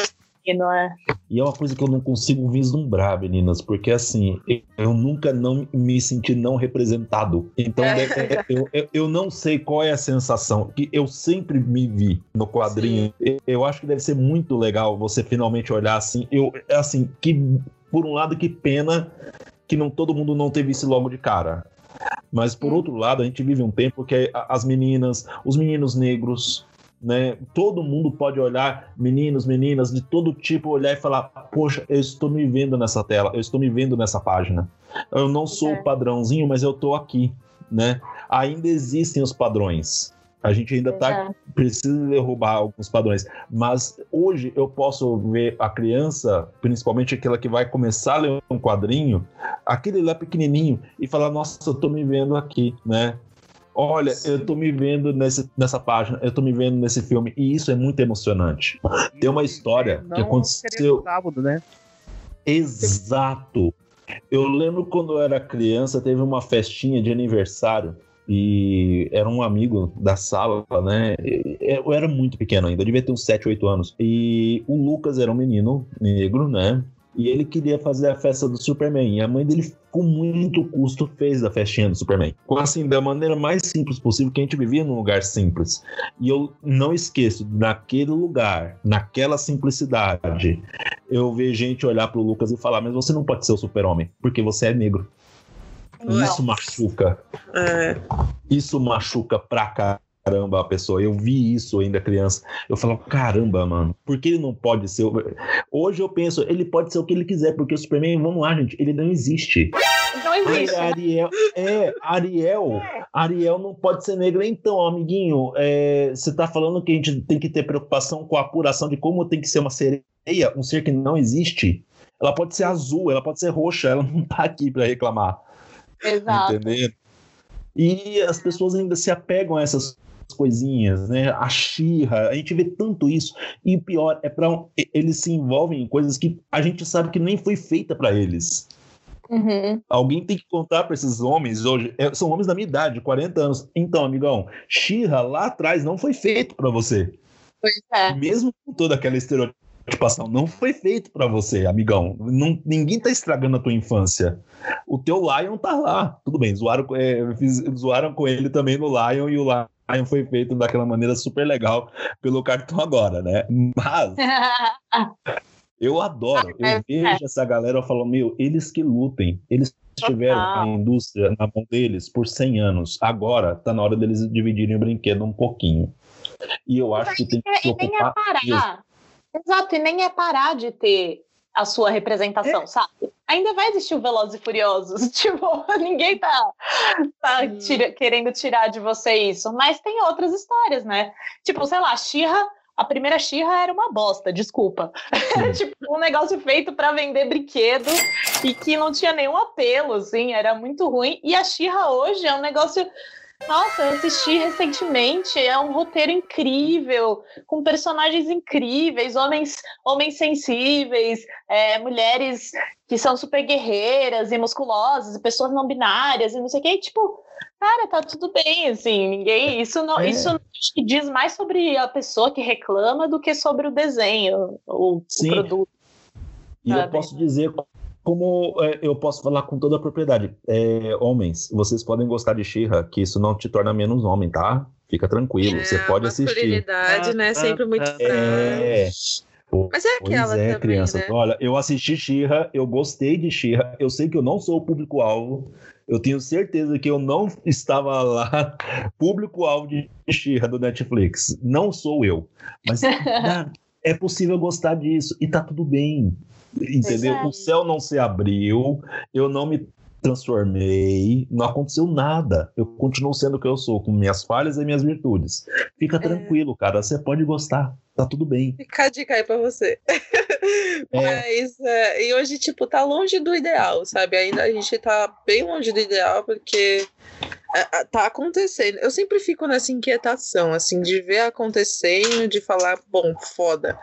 feminino, é. E é uma coisa que eu não consigo vislumbrar, meninas, porque assim, eu nunca não me senti não representado. Então é, é, eu, eu, eu, não sei qual é a sensação que eu sempre me vi no quadrinho. Eu, eu acho que deve ser muito legal você finalmente olhar assim. Eu, assim, que por um lado, que pena que não todo mundo não teve isso logo de cara. Mas por outro lado, a gente vive um tempo que as meninas, os meninos negros, né? Todo mundo pode olhar, meninos, meninas, de todo tipo, olhar e falar: Poxa, eu estou me vendo nessa tela, eu estou me vendo nessa página. Eu não sou o é. padrãozinho, mas eu estou aqui, né? Ainda existem os padrões. A gente ainda tá, precisa derrubar alguns padrões. Mas hoje eu posso ver a criança, principalmente aquela que vai começar a ler um quadrinho, aquele lá pequenininho, e falar: Nossa, eu tô me vendo aqui, né? Olha, eu tô me vendo nesse, nessa página, eu tô me vendo nesse filme, e isso é muito emocionante. Tem uma história que aconteceu. Sábado, né? Exato. Eu lembro quando eu era criança, teve uma festinha de aniversário e era um amigo da sala, né? Eu era muito pequeno ainda, eu devia ter uns 7, 8 anos. E o Lucas era um menino negro, né? E ele queria fazer a festa do Superman. E a mãe dele, com muito custo, fez a festinha do Superman. Assim, da maneira mais simples possível, que a gente vivia num lugar simples. E eu não esqueço, naquele lugar, naquela simplicidade, eu ver gente olhar pro Lucas e falar: Mas você não pode ser o Super-Homem, porque você é negro. Isso machuca. É. Isso machuca pra caramba a pessoa. Eu vi isso ainda criança. Eu falo, caramba, mano, por que ele não pode ser. Hoje eu penso, ele pode ser o que ele quiser, porque o Superman, vamos lá, gente, ele não existe. Não existe. Ariel, é, Ariel, Ariel não pode ser negra. Então, amiguinho, é, você tá falando que a gente tem que ter preocupação com a apuração de como tem que ser uma sereia, um ser que não existe. Ela pode ser azul, ela pode ser roxa, ela não tá aqui para reclamar. Exato. Entendeu? E as pessoas ainda se apegam a essas coisinhas, né? A xirra, a gente vê tanto isso. E o pior é para eles se envolvem em coisas que a gente sabe que nem foi feita para eles. Uhum. Alguém tem que contar para esses homens hoje, é, são homens da minha idade, 40 anos. Então, amigão, Xirra lá atrás não foi feito para você. Pois é. Mesmo com toda aquela estereotipação, não foi feito para você, amigão. Não, ninguém tá estragando a tua infância. O teu Lion tá lá. Tudo bem, zoaram, é, fiz, zoaram com ele também no Lion e o design foi feito daquela maneira super legal pelo cartão agora, né? Mas eu adoro, eu é, vejo é. essa galera falando, meu, eles que lutem, eles tiveram a indústria na mão deles por 100 anos, agora tá na hora deles dividirem o brinquedo um pouquinho. E eu acho que tem que se ocupar... É. Exato, e nem é parar de ter a sua representação, é. sabe? Ainda vai existir o Velozes e Furiosos, tipo, ninguém tá, tá hum. tira, querendo tirar de você isso, mas tem outras histórias, né? Tipo, sei lá, Xirra, a primeira Xirra era uma bosta, desculpa. tipo, um negócio feito para vender brinquedo e que não tinha nenhum apelo, assim, era muito ruim. E a Xirra hoje é um negócio nossa, eu assisti recentemente, é um roteiro incrível, com personagens incríveis, homens, homens sensíveis, é, mulheres que são super guerreiras e musculosas, e pessoas não binárias e não sei o que, e, tipo, cara, tá tudo bem, assim, ninguém, isso não, é. isso diz mais sobre a pessoa que reclama do que sobre o desenho, o, o produto. E eu posso dizer como é, eu posso falar com toda a propriedade, é, homens, vocês podem gostar de Xirra, que isso não te torna menos homem, tá? Fica tranquilo, é, você pode assistir. A masculinidade, né? Sempre muito é, Mas é aquela pois é, também, criança. Né? Olha, eu assisti Xirra, eu gostei de Xirra, eu sei que eu não sou o público-alvo, eu tenho certeza que eu não estava lá público-alvo de Xirra do Netflix. Não sou eu. Mas é possível gostar disso e tá tudo bem. Entendeu? O céu não se abriu, eu não me transformei, não aconteceu nada. Eu continuo sendo o que eu sou, com minhas falhas e minhas virtudes. Fica é. tranquilo, cara, você pode gostar, tá tudo bem. Fica a dica aí pra você. É. Mas, é, e hoje, tipo, tá longe do ideal, sabe? Ainda a gente tá bem longe do ideal, porque é, é, tá acontecendo. Eu sempre fico nessa inquietação, assim, de ver acontecendo, de falar, bom, foda.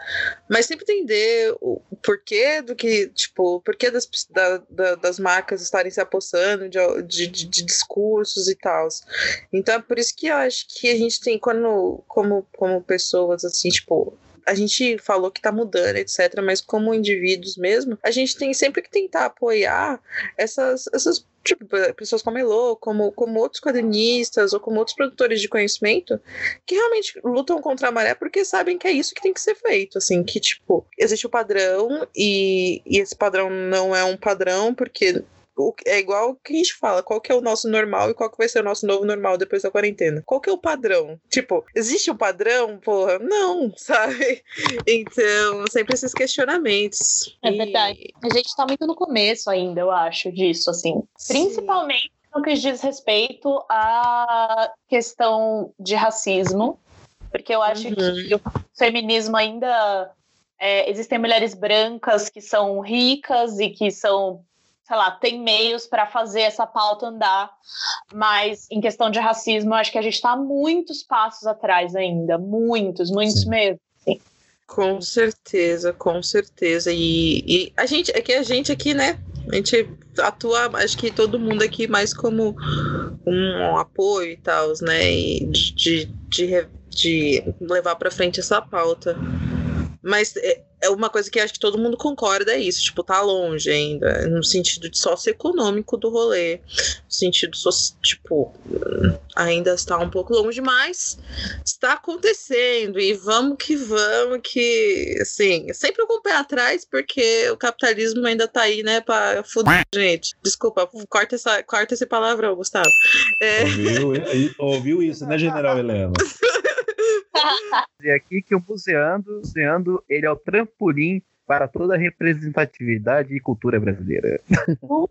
Mas sempre entender o porquê do que, tipo, o porquê das, da, da, das marcas estarem se apossando de, de, de, de discursos e tal. Então é por isso que eu acho que a gente tem, quando, como, como pessoas, assim, tipo, a gente falou que tá mudando, etc., mas como indivíduos mesmo, a gente tem sempre que tentar apoiar essas, essas tipo, pessoas como a Elo, como, como outros quadrinistas ou como outros produtores de conhecimento que realmente lutam contra a maré porque sabem que é isso que tem que ser feito, assim, que, tipo, existe o padrão e, e esse padrão não é um padrão porque é igual o que a gente fala, qual que é o nosso normal e qual que vai ser o nosso novo normal depois da quarentena. Qual que é o padrão? Tipo, existe um padrão? Porra, não, sabe? Então, sempre esses questionamentos. É e... verdade. A gente tá muito no começo ainda, eu acho, disso, assim. Sim. Principalmente no que diz respeito à questão de racismo, porque eu acho uhum. que o feminismo ainda é, existem mulheres brancas que são ricas e que são sei lá, tem meios para fazer essa pauta andar, mas em questão de racismo, eu acho que a gente está muitos passos atrás ainda, muitos, muitos Sim. mesmo. Sim. Com certeza, com certeza. E, e, a gente, é que a gente aqui, né? A gente atua, acho que todo mundo aqui mais como um apoio e tal, né? E de, de, de levar para frente essa pauta. Mas é, é uma coisa que acho que todo mundo concorda é isso, tipo, tá longe ainda, no sentido de socioeconômico do rolê, no sentido, tipo, ainda está um pouco longe, mas está acontecendo e vamos que vamos, que, assim, sempre com o pé atrás, porque o capitalismo ainda tá aí, né, pra foder gente. Desculpa, corta, essa, corta esse palavrão, Gustavo. É... Ouviu, ouviu isso, né, General Helena? dizer aqui que o Museando, Museando, ele é o trampolim para toda a representatividade e cultura brasileira. Uh,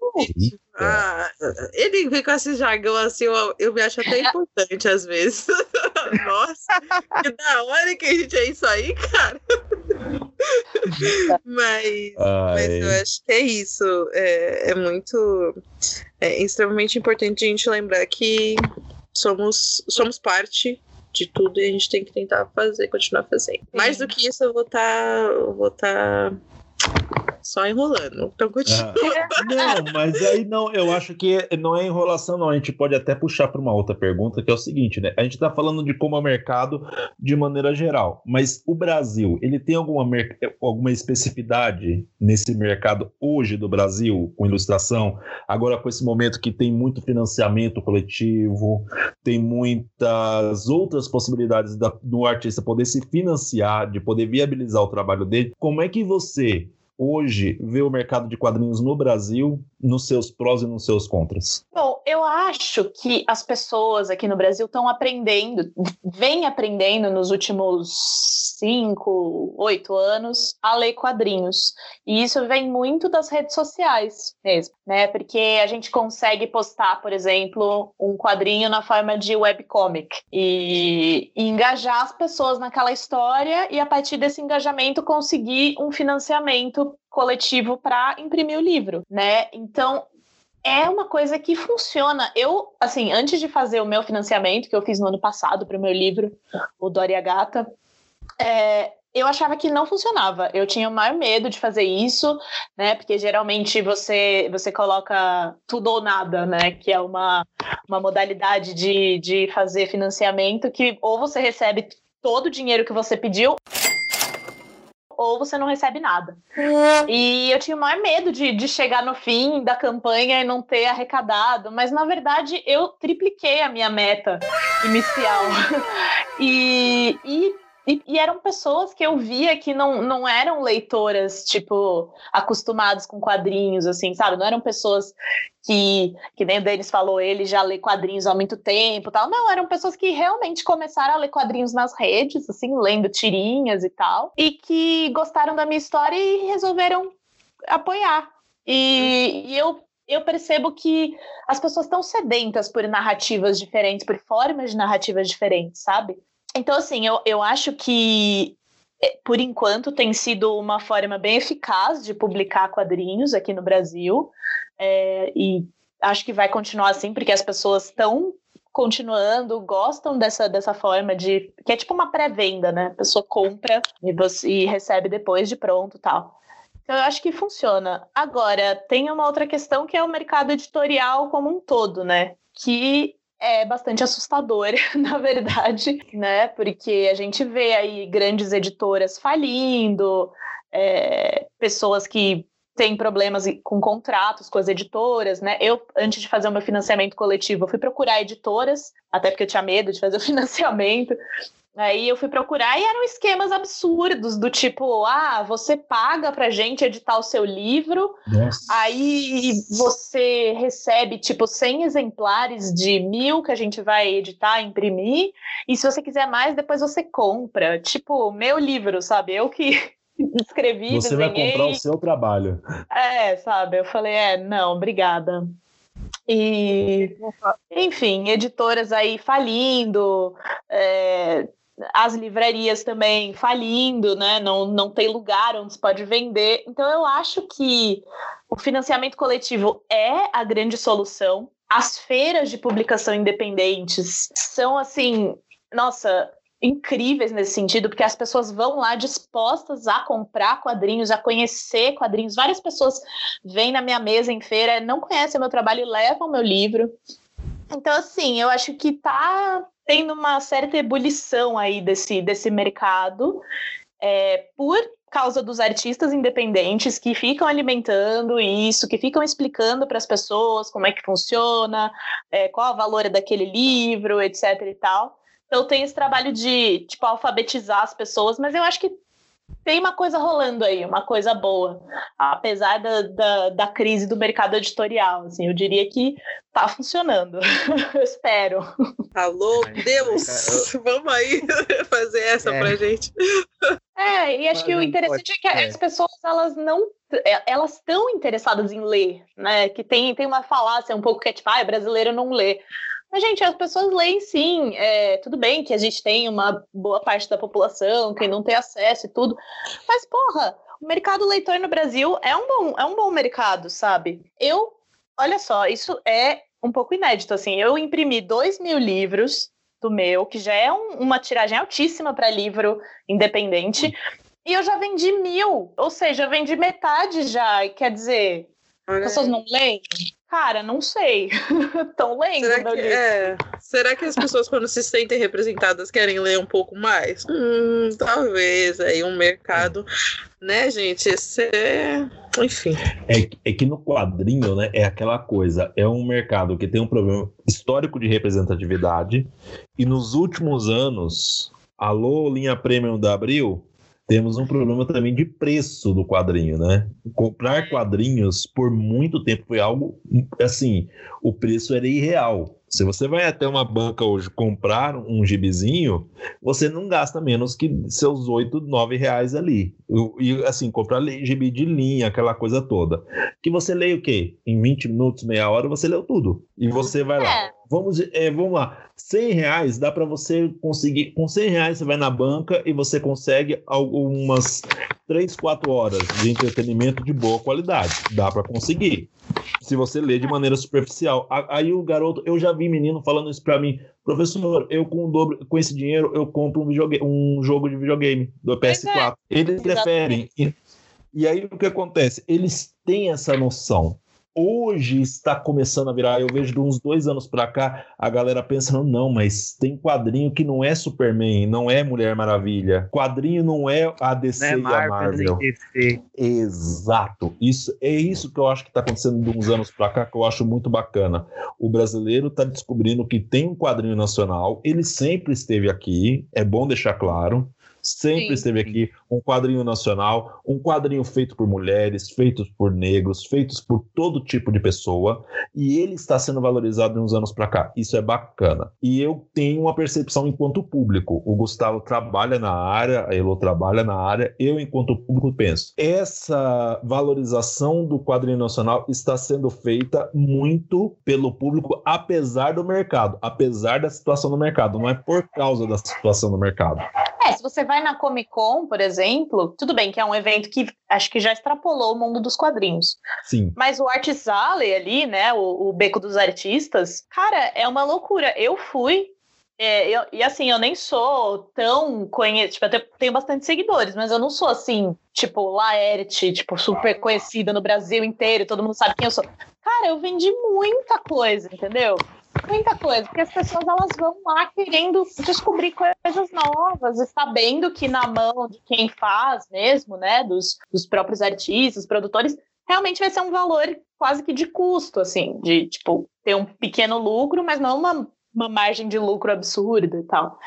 ah, ele vem com esse jargão assim, eu, eu me acho até importante às vezes. Nossa, que da hora que a gente é isso aí, cara. mas, mas eu acho que é isso. É, é muito. É extremamente importante a gente lembrar que somos, somos parte de tudo e a gente tem que tentar fazer, continuar fazendo. Mais do que isso, eu vou estar. Tá, vou estar. Tá Só enrolando. Então continua. Ah, não, mas aí não, eu acho que não é enrolação, não. A gente pode até puxar para uma outra pergunta, que é o seguinte, né? A gente está falando de como é o mercado de maneira geral, mas o Brasil, ele tem alguma, alguma especificidade nesse mercado hoje do Brasil, com ilustração? Agora, com esse momento que tem muito financiamento coletivo, tem muitas outras possibilidades da, do artista poder se financiar, de poder viabilizar o trabalho dele, como é que você hoje vê o mercado de quadrinhos no Brasil, nos seus prós e nos seus contras? Bom, eu acho que as pessoas aqui no Brasil estão aprendendo, vêm aprendendo nos últimos cinco, oito anos a ler quadrinhos. E isso vem muito das redes sociais mesmo, né? Porque a gente consegue postar, por exemplo, um quadrinho na forma de webcomic e, e engajar as pessoas naquela história e a partir desse engajamento conseguir um financiamento coletivo para imprimir o livro, né? Então, é uma coisa que funciona. Eu, assim, antes de fazer o meu financiamento, que eu fiz no ano passado para o meu livro, o Doria Gata, é, eu achava que não funcionava. Eu tinha o maior medo de fazer isso, né? Porque geralmente você, você coloca tudo ou nada, né? Que é uma, uma modalidade de, de fazer financiamento que ou você recebe todo o dinheiro que você pediu ou você não recebe nada. E eu tinha o maior medo de, de chegar no fim da campanha e não ter arrecadado, mas na verdade eu tripliquei a minha meta inicial. e, e e, e, eram pessoas que eu via que não, não eram leitoras, tipo, acostumadas com quadrinhos, assim, sabe? Não eram pessoas que, que nem o Denis falou, ele já lê quadrinhos há muito tempo tal. Não, eram pessoas que realmente começaram a ler quadrinhos nas redes, assim, lendo tirinhas e tal, e que gostaram da minha história e resolveram apoiar. E, e eu eu percebo que as pessoas estão sedentas por narrativas diferentes, por formas de narrativas diferentes, sabe? Então, assim, eu, eu acho que, é, por enquanto, tem sido uma forma bem eficaz de publicar quadrinhos aqui no Brasil. É, e acho que vai continuar assim, porque as pessoas estão continuando, gostam dessa, dessa forma de. que é tipo uma pré-venda, né? A pessoa compra e, você, e recebe depois de pronto tal. Então, eu acho que funciona. Agora, tem uma outra questão que é o mercado editorial como um todo, né? Que é bastante assustador, na verdade, né? Porque a gente vê aí grandes editoras falindo, é, pessoas que têm problemas com contratos com as editoras, né? Eu, antes de fazer o meu financiamento coletivo, eu fui procurar editoras, até porque eu tinha medo de fazer o financiamento. Aí eu fui procurar e eram esquemas absurdos, do tipo, ah, você paga pra gente editar o seu livro, Nossa. aí você recebe, tipo, 100 exemplares de mil que a gente vai editar, imprimir, e se você quiser mais, depois você compra. Tipo, meu livro, sabe? Eu que escrevi, Você desenhei. vai comprar o seu trabalho. É, sabe? Eu falei, é, não, obrigada. E, enfim, editoras aí falindo, é, as livrarias também falindo, né? Não, não tem lugar onde se pode vender. Então eu acho que o financiamento coletivo é a grande solução. As feiras de publicação independentes são assim, nossa, incríveis nesse sentido, porque as pessoas vão lá dispostas a comprar quadrinhos, a conhecer quadrinhos. Várias pessoas vêm na minha mesa em feira, não conhecem o meu trabalho e levam o meu livro. Então, assim, eu acho que tá tendo uma certa ebulição aí desse, desse mercado é, por causa dos artistas independentes que ficam alimentando isso, que ficam explicando para as pessoas como é que funciona, é, qual o valor daquele livro, etc e tal. Então tem esse trabalho de tipo alfabetizar as pessoas, mas eu acho que tem uma coisa rolando aí, uma coisa boa, apesar da, da, da, crise do mercado editorial. Assim, eu diria que tá funcionando. eu espero. Alô, Deus! Vamos aí fazer essa é. pra gente. É, e acho que o interessante é que as pessoas elas não é, elas estão interessadas em ler, né? Que tem, tem uma falácia um pouco que é tipo, ah, brasileiro não lê. Mas, gente, as pessoas leem sim. É, tudo bem que a gente tem uma boa parte da população que não tem acesso e tudo. Mas, porra, o mercado leitor no Brasil é um bom, é um bom mercado, sabe? Eu, olha só, isso é um pouco inédito. Assim, eu imprimi dois mil livros do meu, que já é um, uma tiragem altíssima para livro independente. E eu já vendi mil, ou seja, eu vendi metade já. Quer dizer, as pessoas não leem? Cara, não sei. Estão lendo, Será que, é, será que as pessoas, quando se sentem representadas, querem ler um pouco mais? Hum, talvez aí um mercado, né, gente? Esse é... Enfim. É, é que no quadrinho, né, é aquela coisa, é um mercado que tem um problema histórico de representatividade, e nos últimos anos, alô, linha premium da Abril, temos um problema também de preço do quadrinho, né? Comprar quadrinhos por muito tempo foi algo assim, o preço era irreal. Se você vai até uma banca hoje comprar um gibizinho, você não gasta menos que seus 8, 9 reais ali. E assim, comprar gibi de linha, aquela coisa toda. Que você lê o quê? Em 20 minutos, meia hora, você leu tudo. E você vai lá. É. Vamos, é, vamos lá. 100 reais dá para você conseguir. Com 100 reais você vai na banca e você consegue algumas 3, 4 horas de entretenimento de boa qualidade. Dá para conseguir. Se você lê de maneira superficial. Aí o garoto, eu já vi menino falando isso para mim. Professor, eu com, dobro, com esse dinheiro eu compro um, um jogo de videogame do PS4. É. Eles preferem. E, e aí o que acontece? Eles têm essa noção hoje está começando a virar. Eu vejo de uns dois anos para cá a galera pensando: não, mas tem quadrinho que não é Superman, não é Mulher Maravilha. Quadrinho não é a DC não é Marvel, e a Marvel. DC. Exato. Isso é isso que eu acho que está acontecendo de uns anos para cá que eu acho muito bacana. O brasileiro está descobrindo que tem um quadrinho nacional. Ele sempre esteve aqui. É bom deixar claro sempre Sim. esteve aqui, um quadrinho nacional, um quadrinho feito por mulheres, feitos por negros, feitos por todo tipo de pessoa, e ele está sendo valorizado de uns anos para cá. Isso é bacana. E eu tenho uma percepção enquanto público. O Gustavo trabalha na área, a Elo trabalha na área, eu enquanto público penso. Essa valorização do quadrinho nacional está sendo feita muito pelo público, apesar do mercado, apesar da situação do mercado, não é por causa da situação do mercado. É, se você vai na Comic Con, por exemplo, tudo bem que é um evento que acho que já extrapolou o mundo dos quadrinhos. Sim. Mas o Arts Alley ali, né, o, o beco dos artistas, cara, é uma loucura. Eu fui, é, eu, e assim, eu nem sou tão conhecida, tipo, eu tenho, tenho bastante seguidores, mas eu não sou assim, tipo, Laerte, tipo, super conhecida no Brasil inteiro, todo mundo sabe quem eu sou. Cara, eu vendi muita coisa, entendeu? Muita coisa, porque as pessoas elas vão lá querendo descobrir coisas novas e sabendo que na mão de quem faz mesmo, né, dos, dos próprios artistas, produtores, realmente vai ser um valor quase que de custo, assim, de, tipo, ter um pequeno lucro, mas não uma, uma margem de lucro absurda e tal.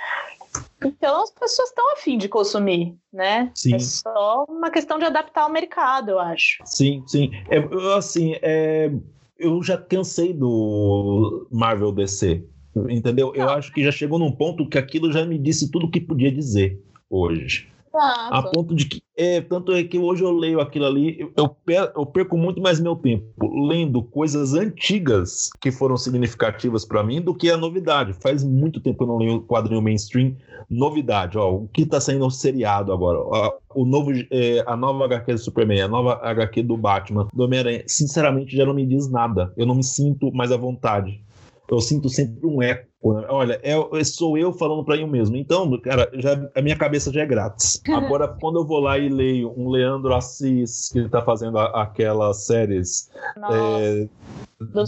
Então as pessoas estão afim de consumir, né? Sim. É só uma questão de adaptar ao mercado, eu acho. Sim, sim. É, assim, é, eu já cansei do Marvel DC. Entendeu? Eu acho que já chegou num ponto que aquilo já me disse tudo o que podia dizer hoje. A ponto de que. É, tanto é que hoje eu leio aquilo ali, eu, eu perco muito mais meu tempo lendo coisas antigas que foram significativas para mim do que a novidade. Faz muito tempo que eu não leio quadrinho mainstream. Novidade, ó, o que tá saindo seriado agora? Ó, o novo, é, a nova HQ do Superman, a nova HQ do Batman, do Homem-Aranha. Sinceramente, já não me diz nada. Eu não me sinto mais à vontade eu sinto sempre um eco. Né? Olha, é, sou eu falando para mim mesmo. Então, cara, já, a minha cabeça já é grátis. Agora, quando eu vou lá e leio um Leandro Assis, que ele tá fazendo a, aquelas séries é,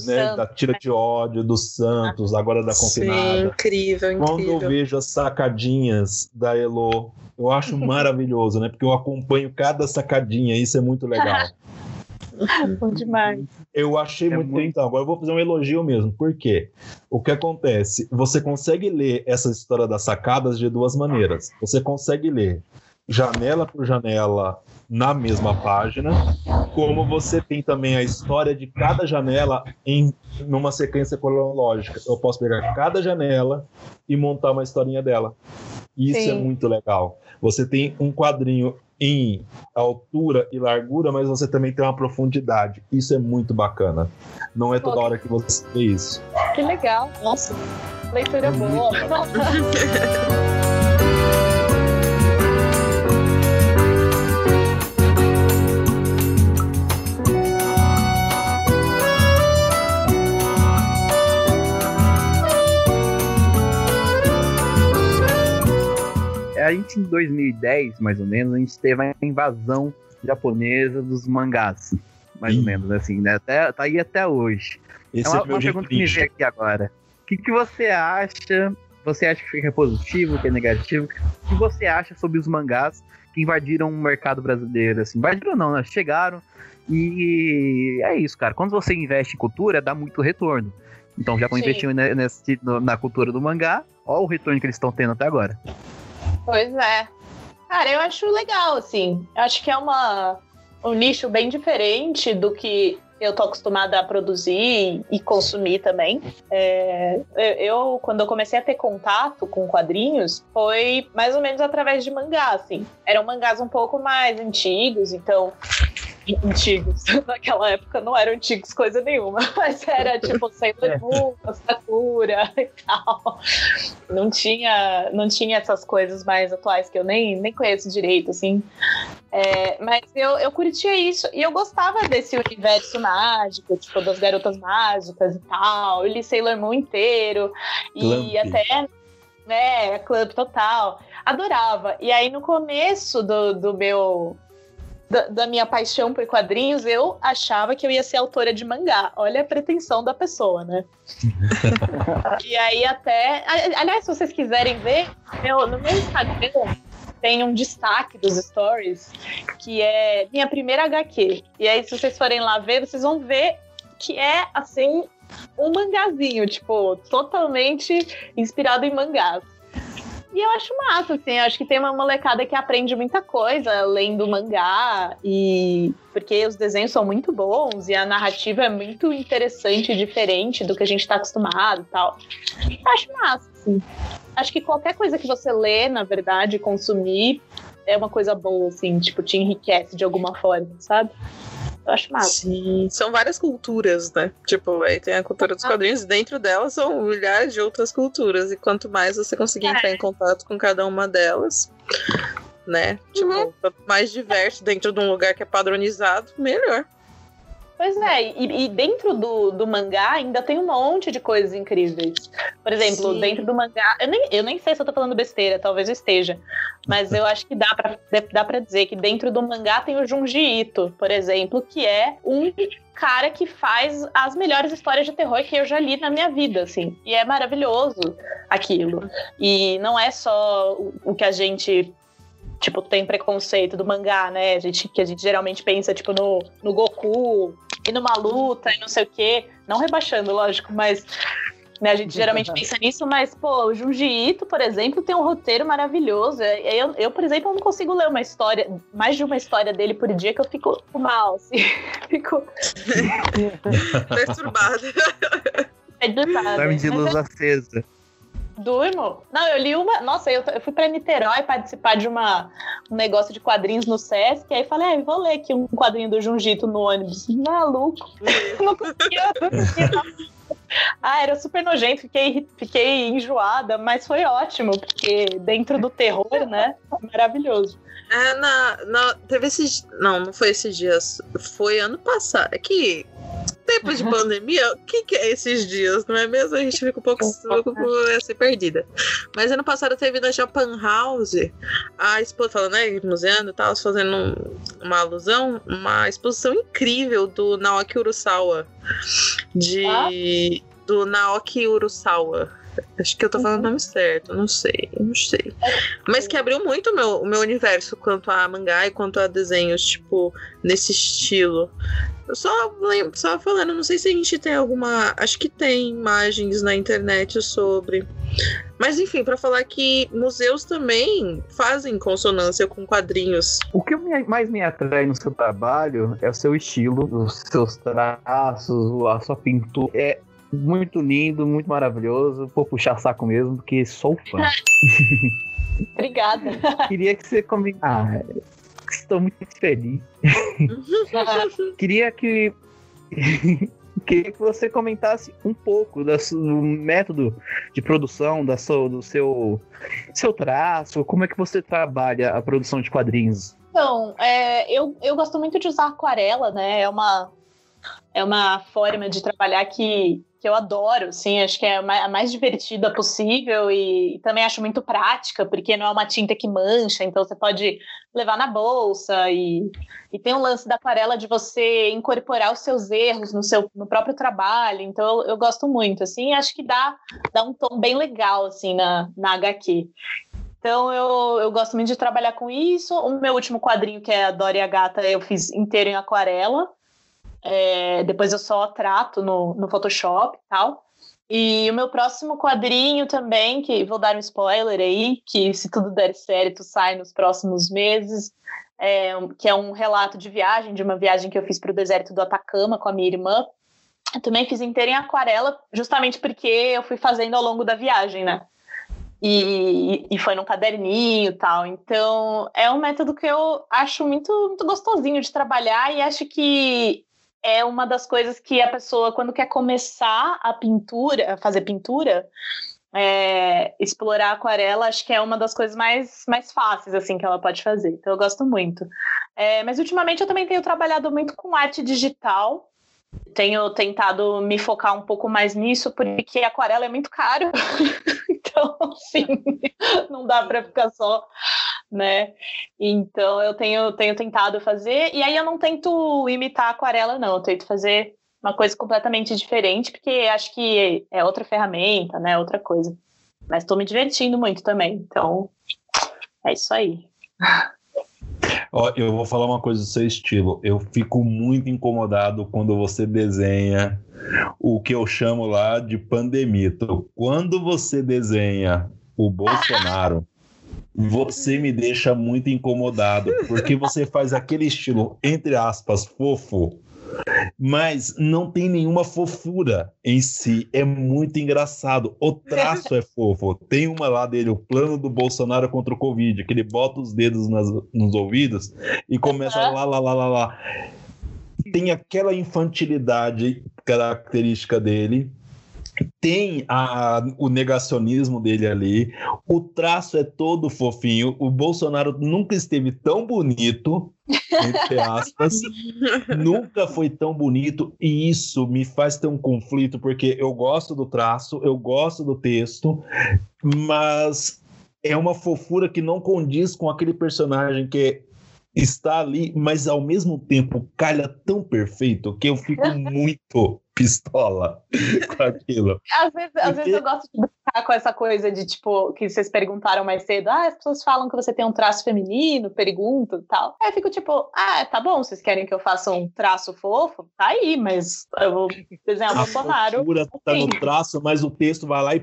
né, da Tira de Ódio, do Santos, agora da Confinada. Sim, incrível, incrível. Quando eu vejo as sacadinhas da Elo, eu acho maravilhoso, né? Porque eu acompanho cada sacadinha, isso é muito legal. Bom demais. Eu achei é muito, muito. Então, agora eu vou fazer um elogio mesmo. Por quê? O que acontece? Você consegue ler essa história das sacadas de duas maneiras. Você consegue ler janela por janela na mesma página, como você tem também a história de cada janela em numa sequência cronológica. Eu posso pegar cada janela e montar uma historinha dela. Isso é Sim. é muito legal. Você tem um quadrinho em altura e largura, mas você também tem uma profundidade. Isso é muito bacana. Não é toda hora que você vê isso. Que legal. Nossa, leitura é boa. a gente em 2010, mais ou menos, a gente teve a invasão japonesa dos mangás. Mais Sim. ou menos, assim, né? Até, tá aí até hoje. Esse é uma, é uma pergunta que me vem aqui agora. O que, que você acha? Você acha que é positivo, que é negativo? O que você acha sobre os mangás que invadiram o mercado brasileiro? Assim, invadiram não, né? Chegaram e é isso, cara. Quando você investe em cultura, dá muito retorno. Então já estão investindo nesse, na cultura do mangá. Olha o retorno que eles estão tendo até agora. Pois é. Cara, eu acho legal, assim. Eu acho que é uma, um nicho bem diferente do que eu tô acostumada a produzir e consumir também. É, eu, quando eu comecei a ter contato com quadrinhos, foi mais ou menos através de mangá, assim. Eram mangás um pouco mais antigos, então antigos. Naquela época não eram antigos coisa nenhuma, mas era tipo Sailor Moon, Sakura e tal. Não tinha, não tinha essas coisas mais atuais que eu nem, nem conheço direito, assim. É, mas eu, eu curtia isso e eu gostava desse universo mágico, tipo, das garotas mágicas e tal. Eu li Sailor Moon inteiro e até né, club total. Adorava. E aí no começo do, do meu da, da, minha paixão por quadrinhos, eu achava que eu ia ser autora de mangá. Olha a pretensão da pessoa, né? e aí até. Aliás, se vocês quiserem ver, meu, no meu Instagram tem um destaque dos stories que é minha primeira HQ. E aí, se vocês forem lá ver, vocês vão ver que é assim um mangazinho, tipo, totalmente inspirado em mangás. E eu acho massa, assim, eu acho que tem uma molecada que aprende muita coisa lendo mangá, e porque os desenhos são muito bons e a narrativa é muito interessante e diferente do que a gente está acostumado e tal. Eu acho massa, assim. Acho que qualquer coisa que você lê, na verdade, consumir, é uma coisa boa, assim, tipo, te enriquece de alguma forma, sabe? Eu acho massa. Sim, são várias culturas, né? Tipo, aí tem a cultura dos quadrinhos, e dentro delas são milhares de outras culturas. E quanto mais você conseguir é. entrar em contato com cada uma delas, né? Tipo, uhum. quanto mais diverso dentro de um lugar que é padronizado, melhor. Pois é, e, e, dentro do, do mangá ainda tem um monte de coisas incríveis. Por exemplo, Sim. dentro do mangá, eu nem, eu nem sei se eu tô falando besteira, talvez eu esteja, mas eu acho que dá pra, dá pra dizer que dentro do mangá tem o Junji Ito, por exemplo, que é um cara que faz as melhores histórias de terror que eu já li na minha vida, assim. E é maravilhoso aquilo. E não é só o que a gente tipo, tem preconceito do mangá, né? A gente, que a gente geralmente pensa, tipo, no, no Goku e numa luta e não sei o quê. Não rebaixando, lógico, mas né, a gente geralmente pensa nisso, mas, pô, o Junji Ito, por exemplo, tem um roteiro maravilhoso. Eu, eu, por exemplo, não consigo ler uma história, mais de uma história dele por dia que eu fico mal, assim. fico. Perturbada. Perturbada. Dorme de luz acesa. Durmo. Não, eu li uma. Nossa, eu, eu fui para Niterói participar de uma, um negócio de quadrinhos no Sesc. Aí falei, ah, vou ler aqui um quadrinho do Junjito no ônibus. Maluco. não conseguia, não conseguia. Ah, era super nojento, fiquei, fiquei enjoada, mas foi ótimo, porque dentro do terror, né? Maravilhoso. É, na, na, teve esses. Não, não foi esses dias. Foi ano passado. É que Tempo de pandemia, o que, que, é esses dias, não é mesmo? A gente fica um pouco, um pouco assim, perdida. Mas ano passado teve na Japan House a exposição, falando, né, museando e tal, fazendo uma alusão, uma exposição incrível do Naoki Urusawa. De. Ah? Do Naoki Urusawa. Acho que eu tô falando uhum. o nome certo, não sei, não sei. Mas que abriu muito o meu, o meu universo quanto a mangá e quanto a desenhos, tipo, nesse estilo. Eu só, só falando, não sei se a gente tem alguma. Acho que tem imagens na internet sobre. Mas enfim, para falar que museus também fazem consonância com quadrinhos. O que mais me atrai no seu trabalho é o seu estilo, os seus traços, a sua pintura. É muito lindo, muito maravilhoso. Vou puxar saco mesmo, porque sou fã. Obrigada. Queria que você comentasse. Ah, estou muito feliz. Queria que. Queria que você comentasse um pouco do método de produção, da sua, do seu, seu traço, como é que você trabalha a produção de quadrinhos? Então, é, eu, eu gosto muito de usar aquarela, né? É uma, é uma forma de trabalhar que, que eu adoro, assim, acho que é a mais divertida possível e, e, também acho muito prática, porque não é uma tinta que mancha, então você pode levar na bolsa e, e tem um lance da aquarela de você incorporar os seus erros no seu no próprio trabalho, então eu, eu gosto muito, assim, acho que dá, dá um tom bem legal, assim, na, na HQ. Então eu, eu gosto muito de trabalhar com isso. O meu último quadrinho, que é a Dora e a Gata, eu fiz inteiro em aquarela. É, depois eu só trato no, no Photoshop e tal. E o meu próximo quadrinho também, que vou dar um spoiler aí, que se tudo der certo, sai nos próximos meses, é, que é um relato de viagem, de uma viagem que eu fiz para o deserto do Atacama com a minha irmã. Eu também fiz inteiro em aquarela, justamente porque eu fui fazendo ao longo da viagem, né? E, e foi num caderninho tal. Então, é um método que eu acho muito, muito gostosinho de trabalhar e acho que é uma das coisas que a pessoa, quando quer começar a pintura, a fazer pintura, é, explorar aquarela, acho que é uma das coisas mais, mais fáceis assim que ela pode fazer. Então eu gosto muito. É, mas ultimamente eu também tenho trabalhado muito com arte digital. Tenho tentado me focar um pouco mais nisso, porque aquarela é muito caro. então, assim, não dá para ficar só né? Então eu tenho, tenho tentado fazer, e aí eu não tento imitar a aquarela, não, eu tento fazer uma coisa completamente diferente, porque acho que é outra ferramenta, né? Outra coisa. Mas estou me divertindo muito também, então é isso aí. Ó, eu vou falar uma coisa do seu estilo. Eu fico muito incomodado quando você desenha o que eu chamo lá de pandemito. Quando você desenha o Bolsonaro você me deixa muito incomodado, porque você faz aquele estilo, entre aspas, fofo, mas não tem nenhuma fofura em si. É muito engraçado. O traço é fofo. Tem uma lá dele, o plano do Bolsonaro contra o Covid, que ele bota os dedos nas, nos ouvidos e começa uhum. lá, lá, lá, lá, lá. Tem aquela infantilidade característica dele tem a, o negacionismo dele ali, o traço é todo fofinho, o Bolsonaro nunca esteve tão bonito, entre aspas, nunca foi tão bonito, e isso me faz ter um conflito, porque eu gosto do traço, eu gosto do texto, mas é uma fofura que não condiz com aquele personagem que está ali, mas ao mesmo tempo calha tão perfeito que eu fico muito pistola com aquilo. Às vezes, às vezes eu gosto de brincar com essa coisa de, tipo, que vocês perguntaram mais cedo, ah, as pessoas falam que você tem um traço feminino, perguntam e tal. Aí eu fico tipo, ah, tá bom, vocês querem que eu faça um traço fofo? Tá aí, mas eu vou desenhar o Bolsonaro. A tá no traço, mas o texto vai lá e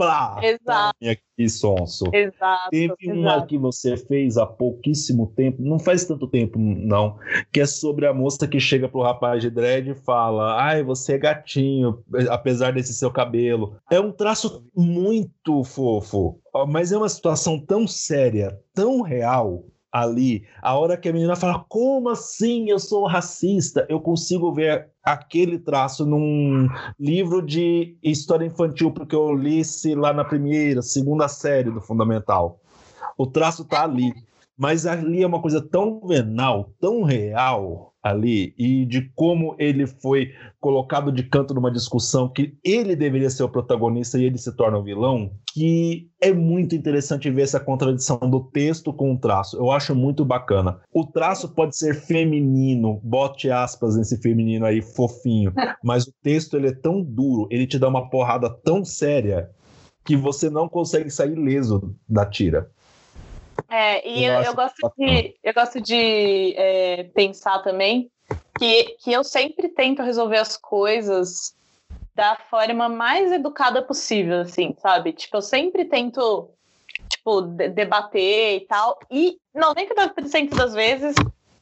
Plá! Exato. Que sonso. Exato. Teve exato. uma que você fez há pouquíssimo tempo, não faz tanto tempo, não, que é sobre a moça que chega pro rapaz de dread e fala: Ai, você é gatinho, apesar desse seu cabelo. É um traço muito fofo, mas é uma situação tão séria, tão real ali, a hora que a menina fala, como assim eu sou racista? Eu consigo ver aquele traço num livro de história infantil, porque eu li se lá na primeira, segunda série do Fundamental. O traço tá ali. Mas ali é uma coisa tão venal, tão real ali, e de como ele foi colocado de canto numa discussão que ele deveria ser o protagonista e ele se torna o vilão, que é muito interessante ver essa contradição do texto com o traço. Eu acho muito bacana. O traço pode ser feminino, bote aspas nesse feminino aí, fofinho, mas o texto ele é tão duro, ele te dá uma porrada tão séria que você não consegue sair leso da tira. É, e eu, eu, gosto de, eu gosto de é, pensar também que, que eu sempre tento resolver as coisas da forma mais educada possível, assim, sabe? Tipo, eu sempre tento, tipo, debater e tal. E 99% das vezes,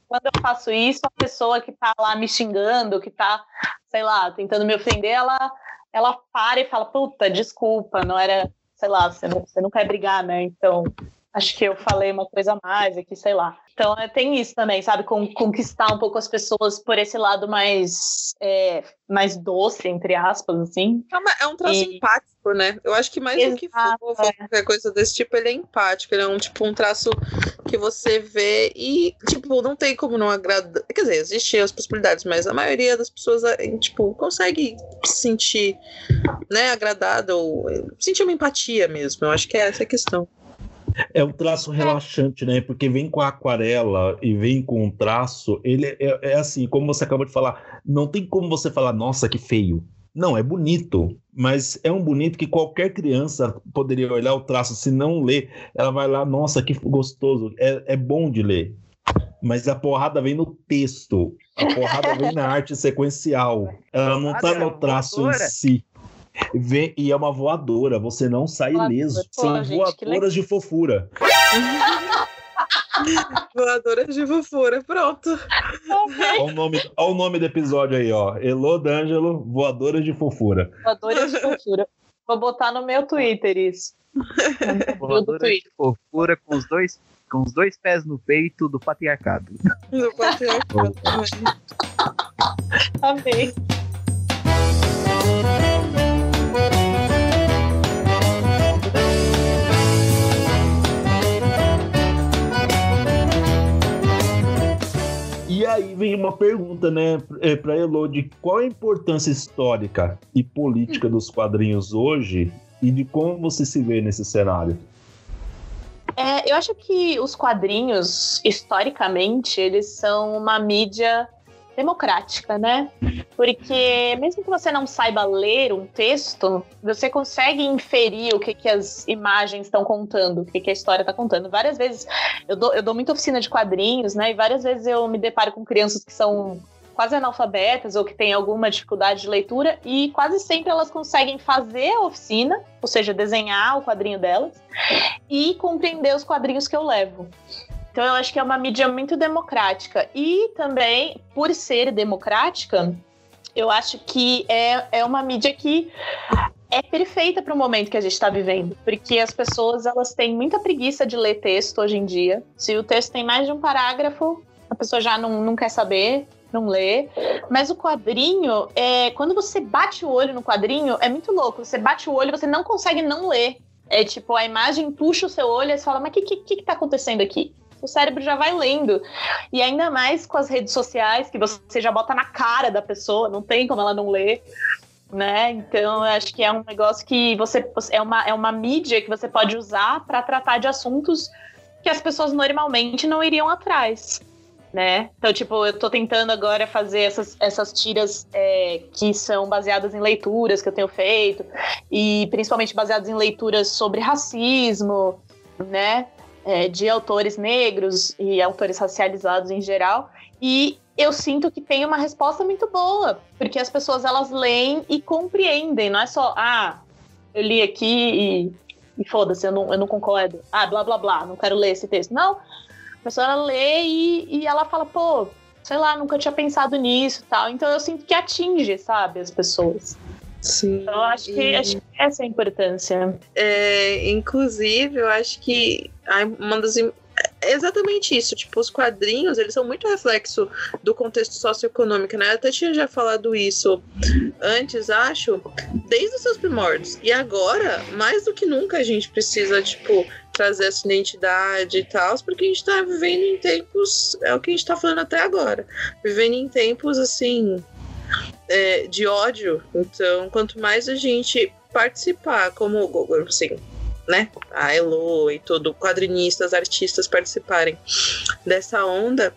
quando eu faço isso, a pessoa que tá lá me xingando, que tá, sei lá, tentando me ofender, ela, ela para e fala, puta, desculpa, não era, sei lá, você não, você não quer brigar, né? Então, acho que eu falei uma coisa a mais aqui, sei lá. Então é, tem isso também, sabe? Com, conquistar um pouco as pessoas por esse lado mais, é, mais doce, entre aspas, assim. É, uma, é um traço e... empático, né? Eu acho que mais Exato, do que fofo, é. qualquer coisa desse tipo, ele é empático. Ele é um tipo um traço que você vê e, tipo, não tem como não agradar. Quer dizer, existem as possibilidades, mas a maioria das pessoas, é, tipo, consegue se sentir, né, agradada ou sentir uma empatia mesmo. Eu acho que é essa a questão. É um traço relaxante, né? Porque vem com a aquarela e vem com um traço. Ele é, é, assim, como você acabou de falar, não tem como você falar, nossa, que feio. Não, é bonito, mas é um bonito que qualquer criança poderia olhar o traço, se não ler, ela vai lá, nossa, que gostoso, é, é bom de ler. Mas a porrada vem no texto, a porrada vem na arte sequencial, ela não está no traço em si. Vem, e é uma voadora, você não sai voadora. ileso. Pô, São gente, voadoras de fofura. Voadoras de fofura, pronto. Olha o, nome, olha o nome do episódio aí, ó. Elô D'Angelo, Voadoras de Fofura. Voadoras de Fofura. Vou botar no meu Twitter isso. Voadoras de Fofura com os dois com os dois pés no peito do patriarcado. Do patriarcado Amei. E aí vem uma pergunta, né, é, para Elodie, qual a importância histórica e política dos quadrinhos hoje e de como você se vê nesse cenário? É, eu acho que os quadrinhos, historicamente, eles são uma mídia democrática, né? Porque mesmo que você não saiba ler um texto, você consegue inferir o que, que as imagens estão contando, o que, que a história está contando. Várias vezes eu dou, eu dou muita oficina de quadrinhos, né? E várias vezes eu me deparo com crianças que são quase analfabetas ou que têm alguma dificuldade de leitura e quase sempre elas conseguem fazer a oficina, ou seja, desenhar o quadrinho delas e compreender os quadrinhos que eu levo. Então eu acho que é uma mídia muito democrática. E também, por ser democrática, eu acho que é, é uma mídia que é perfeita para o momento que a gente está vivendo, porque as pessoas elas têm muita preguiça de ler texto hoje em dia. Se o texto tem mais de um parágrafo, a pessoa já não, não quer saber, não lê. Mas o quadrinho, é, quando você bate o olho no quadrinho, é muito louco. Você bate o olho, você não consegue não ler. É tipo, a imagem puxa o seu olho e você fala, mas o que, que, que tá acontecendo aqui? O cérebro já vai lendo. E ainda mais com as redes sociais, que você já bota na cara da pessoa, não tem como ela não ler. Né? Então, acho que é um negócio que você é uma, é uma mídia que você pode usar para tratar de assuntos que as pessoas normalmente não iriam atrás. Né? Então, tipo, eu tô tentando agora fazer essas, essas tiras é, que são baseadas em leituras que eu tenho feito, e principalmente baseadas em leituras sobre racismo, né? É, de autores negros e autores racializados em geral. E eu sinto que tem uma resposta muito boa, porque as pessoas elas leem e compreendem, não é só, ah, eu li aqui e, e foda-se, eu não, eu não concordo. Ah, blá blá blá, não quero ler esse texto. Não, a pessoa lê e, e ela fala, pô, sei lá, nunca tinha pensado nisso tal. Então eu sinto que atinge, sabe, as pessoas. Sim. Então, eu acho que, acho que essa é a importância. É, inclusive, eu acho que uma das é exatamente isso. Tipo, os quadrinhos, eles são muito reflexo do contexto socioeconômico, né? Eu até tinha já falado isso antes, acho, desde os seus primórdios. E agora, mais do que nunca, a gente precisa, tipo, trazer essa identidade e tal, porque a gente tá vivendo em tempos. É o que a gente tá falando até agora. Vivendo em tempos, assim é, de ódio. Então, quanto mais a gente participar, como assim, né? A Elo e todo, quadrinistas, artistas participarem dessa onda,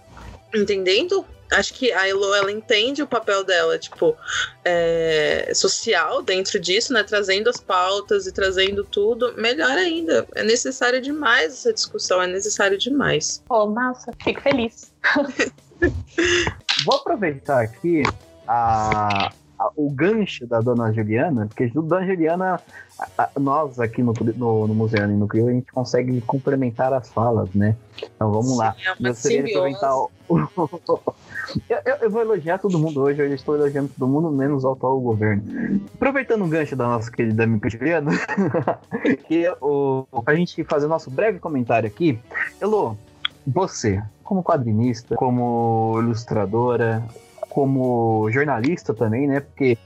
entendendo acho que a Elo ela entende o papel dela, tipo, é, social dentro disso, né? Trazendo as pautas e trazendo tudo, melhor ainda. É necessário demais essa discussão, é necessário demais. Oh, massa, fico feliz. Vou aproveitar aqui a, a, o gancho da dona Juliana, porque dona Juliana, a, nós aqui no, no, no Museu e no Crio, a gente consegue complementar as falas, né? Então vamos Sim, lá. É Gostaria de aproveitar o, eu, eu, eu, vou elogiar todo mundo hoje, eu estou elogiando todo mundo, menos o atual governo. Aproveitando o gancho da nossa querida amiga Juliana, que o, a gente fazer o nosso breve comentário aqui. Elô, você, como quadrinista, como ilustradora, como jornalista também, né? Porque,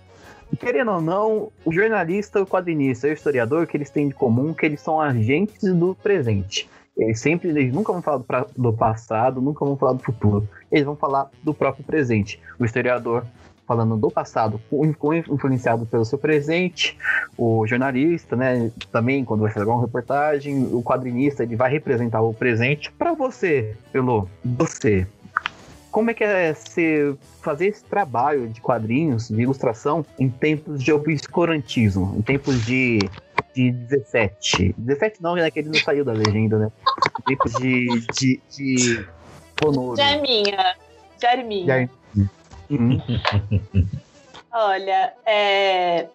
querendo ou não, o jornalista, o quadrinista e o historiador, o que eles têm de comum que eles são agentes do presente. Eles sempre, eles nunca vão falar do, do passado, nunca vão falar do futuro. Eles vão falar do próprio presente. O historiador falando do passado, influenciado pelo seu presente, o jornalista, né, também quando vai fazer uma reportagem, o quadrinista, ele vai representar o presente. Para você, Elô, você, como é que é ser, fazer esse trabalho de quadrinhos, de ilustração, em tempos de obscurantismo, em tempos de, de 17? 17 não, né? Que ele não saiu da legenda, né? Em tempos de. de, de Fonoro. Jarminha. Jarminha. Olha, é,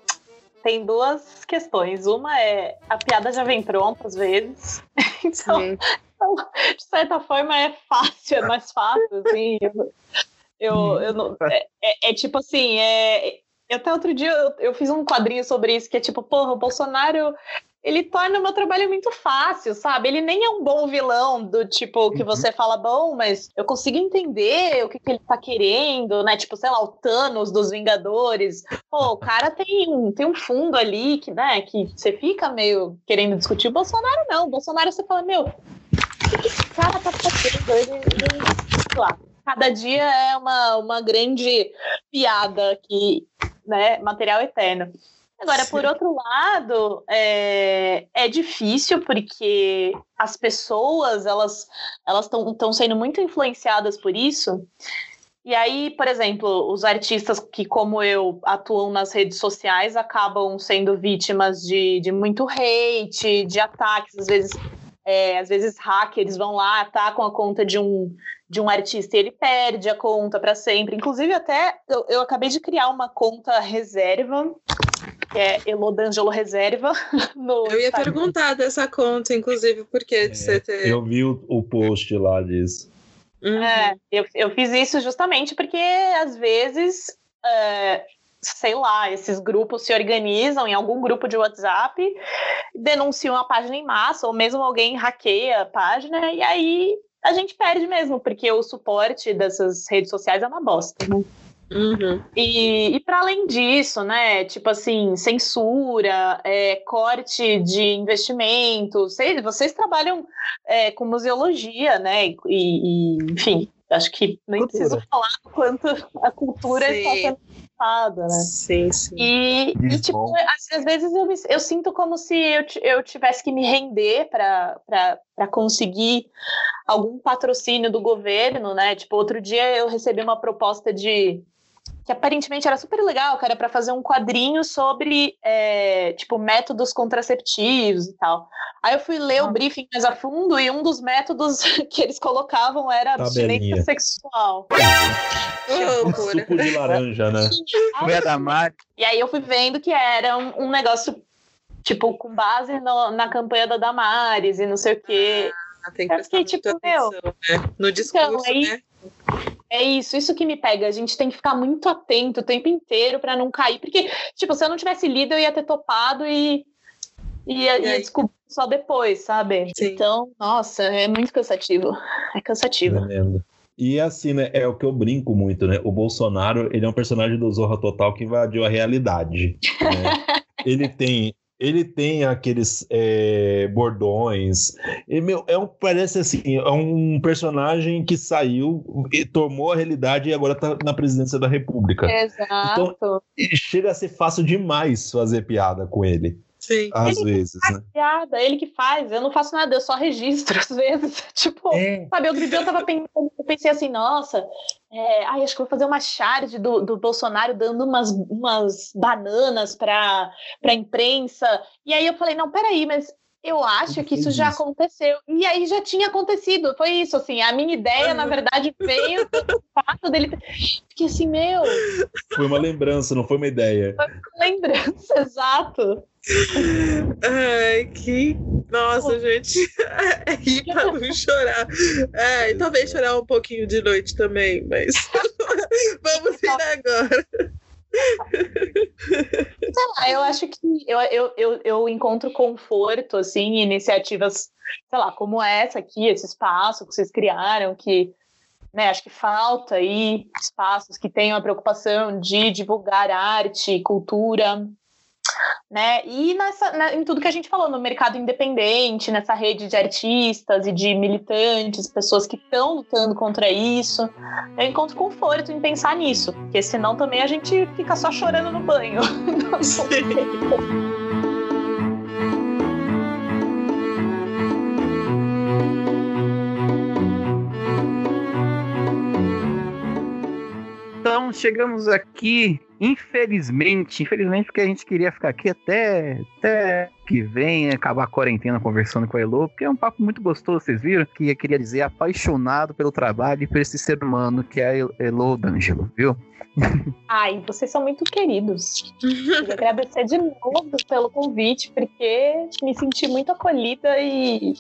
tem duas questões. Uma é a piada já vem pronta às vezes. Então, então, de certa forma, é fácil, é mais fácil, assim. Eu, eu, eu não, é, é, é, tipo assim, é, até outro dia eu, eu, fiz um quadrinho sobre isso, que é tipo, porra, o Bolsonaro ele torna o meu trabalho muito fácil, sabe? Ele nem é um bom vilão do tipo que uhum. você fala, bom, mas eu consigo entender o que, que, ele tá querendo, né? Tipo, sei lá, o Thanos dos Vingadores. Pô, o cara tem, tem um fundo ali que, né, que você fica meio querendo discutir. O Bolsonaro não. O Bolsonaro você fala, meu, o que esse cara tá fazendo? Ele, ele, lá, cada dia é uma, uma grande piada que, né, material eterno. Agora, Sim. por outro lado, é, é difícil porque as pessoas elas elas estão sendo muito influenciadas por isso. E aí, por exemplo, os artistas que, como eu, atuam nas redes sociais acabam sendo vítimas de, de muito hate, de ataques, às vezes é, às vezes hackers vão lá, atacam a conta de um, de um artista e ele perde a conta para sempre. Inclusive, até eu, eu, acabei de criar uma conta reserva que é Elodângelo Reserva. No eu ia Instagram. perguntar dessa conta, inclusive, porque é, você ter... Eu vi o, o post lá disso. Uhum. É, eu, eu fiz isso justamente porque, às vezes, é, sei lá, esses grupos se organizam em algum grupo de WhatsApp, denunciam a página em massa, ou mesmo alguém hackeia a página, e aí a gente perde mesmo, porque o suporte dessas redes sociais é uma bosta. Né? Uhum. E, e para além disso, né, tipo assim, censura, é, corte de investimentos, vocês, vocês trabalham é, com museologia, né, e, e, enfim, acho que nem cultura. preciso falar quanto a cultura sim. está sendo né? Sim, sim. E, e tipo, às vezes eu, me, eu sinto como se eu, eu tivesse que me render para conseguir algum patrocínio do governo, né? Tipo, outro dia eu recebi uma proposta de que aparentemente era super legal, cara, para fazer um quadrinho sobre, é, tipo, métodos contraceptivos e tal. Aí eu fui ler ah. o briefing mais a fundo e um dos métodos que eles colocavam era abstinência sexual. Oh, suco de laranja, né? E aí eu fui vendo que era um, um negócio, tipo, com base no, na campanha da Damares e não sei o quê. Ah, tem que prestar fiquei, tipo, atenção, meu, né? No discurso, então, aí, né? É isso, isso que me pega. A gente tem que ficar muito atento o tempo inteiro para não cair. Porque, tipo, se eu não tivesse lido, eu ia ter topado e, e ia, ia descobrir só depois, sabe? Sim. Então, nossa, é muito cansativo. É cansativo. Tremendo. E assim, né, é o que eu brinco muito, né? O Bolsonaro, ele é um personagem do Zorra Total que invadiu a realidade. Né? ele tem ele tem aqueles é, bordões. E, meu, é um, parece assim, é um personagem que saiu, e tomou a realidade e agora está na presidência da República. Exato. Então, chega a ser fácil demais fazer piada com ele. Sim. Às ele vezes, né? Piada, ele que faz, eu não faço nada, eu só registro às vezes. tipo, é. sabe, outro dia eu tava pensando, eu pensei assim, nossa, é, ai, acho que vou fazer uma charge do, do Bolsonaro dando umas, umas bananas pra, pra imprensa. E aí eu falei, não, peraí, mas Eu acho que isso já aconteceu. E aí já tinha acontecido. Foi isso, assim. A minha ideia, na verdade, veio do fato dele. Porque assim, meu. Foi uma lembrança, não foi uma ideia. Foi uma lembrança, exato. Ai, que. Nossa, gente. É rir pra não chorar. É, e talvez chorar um pouquinho de noite também, mas. Vamos ir agora. Lá, eu acho que eu, eu, eu, eu encontro conforto, assim, em iniciativas, sei lá, como essa aqui, esse espaço que vocês criaram, que né, acho que falta aí espaços que tenham a preocupação de divulgar arte, cultura, né? E nessa, em tudo que a gente falou, no mercado independente, nessa rede de artistas e de militantes, pessoas que estão lutando contra isso, eu encontro conforto em pensar nisso, porque senão também a gente fica só chorando no banho. Então chegamos aqui Infelizmente, infelizmente, porque a gente queria ficar aqui até, até que vem acabar a quarentena conversando com a Elo, porque é um papo muito gostoso, vocês viram? Que eu queria dizer apaixonado pelo trabalho e por esse ser humano que é a Elo D'Angelo, viu? Ai, vocês são muito queridos. Agradecer de novo pelo convite, porque me senti muito acolhida e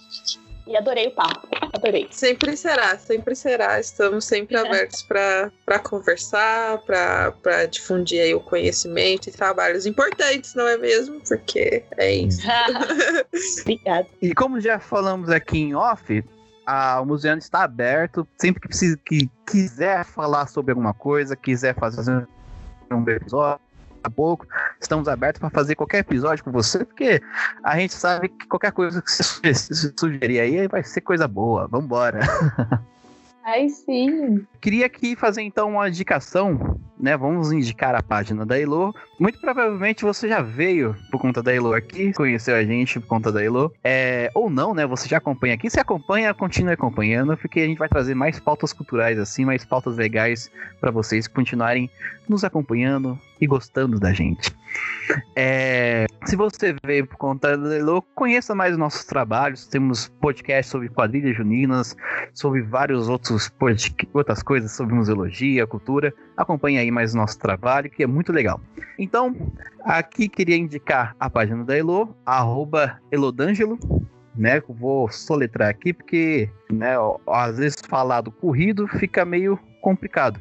e adorei o papo. Adorei. Sempre será, sempre será. Estamos sempre é. abertos para conversar, para difundir aí o conhecimento e trabalhos importantes, não é mesmo? Porque é isso. Obrigada. E como já falamos aqui em off, a, o museu está aberto. Sempre que, precisa, que quiser falar sobre alguma coisa, quiser fazer um episódio, pouco. Estamos abertos para fazer qualquer episódio com você, porque a gente sabe que qualquer coisa que você sugerir aí vai ser coisa boa. Vambora. Ai, sim. Queria aqui fazer então uma indicação, né? Vamos indicar a página da Elo. Muito provavelmente você já veio por conta da Elo aqui, conheceu a gente por conta da Elo. É, ou não, né? Você já acompanha aqui. Se acompanha, continue acompanhando, porque a gente vai trazer mais pautas culturais assim, mais pautas legais para vocês continuarem nos acompanhando e gostando da gente. É, se você veio por conta da Elo, conheça mais os nossos trabalhos. Temos podcasts sobre quadrilhas juninas, sobre vários outros outras coisas sobre museologia, cultura. Acompanhe aí mais o nosso trabalho, que é muito legal. Então, aqui queria indicar a página da Elo, arroba né? Vou soletrar aqui porque, né, às vezes falar do corrido fica meio complicado.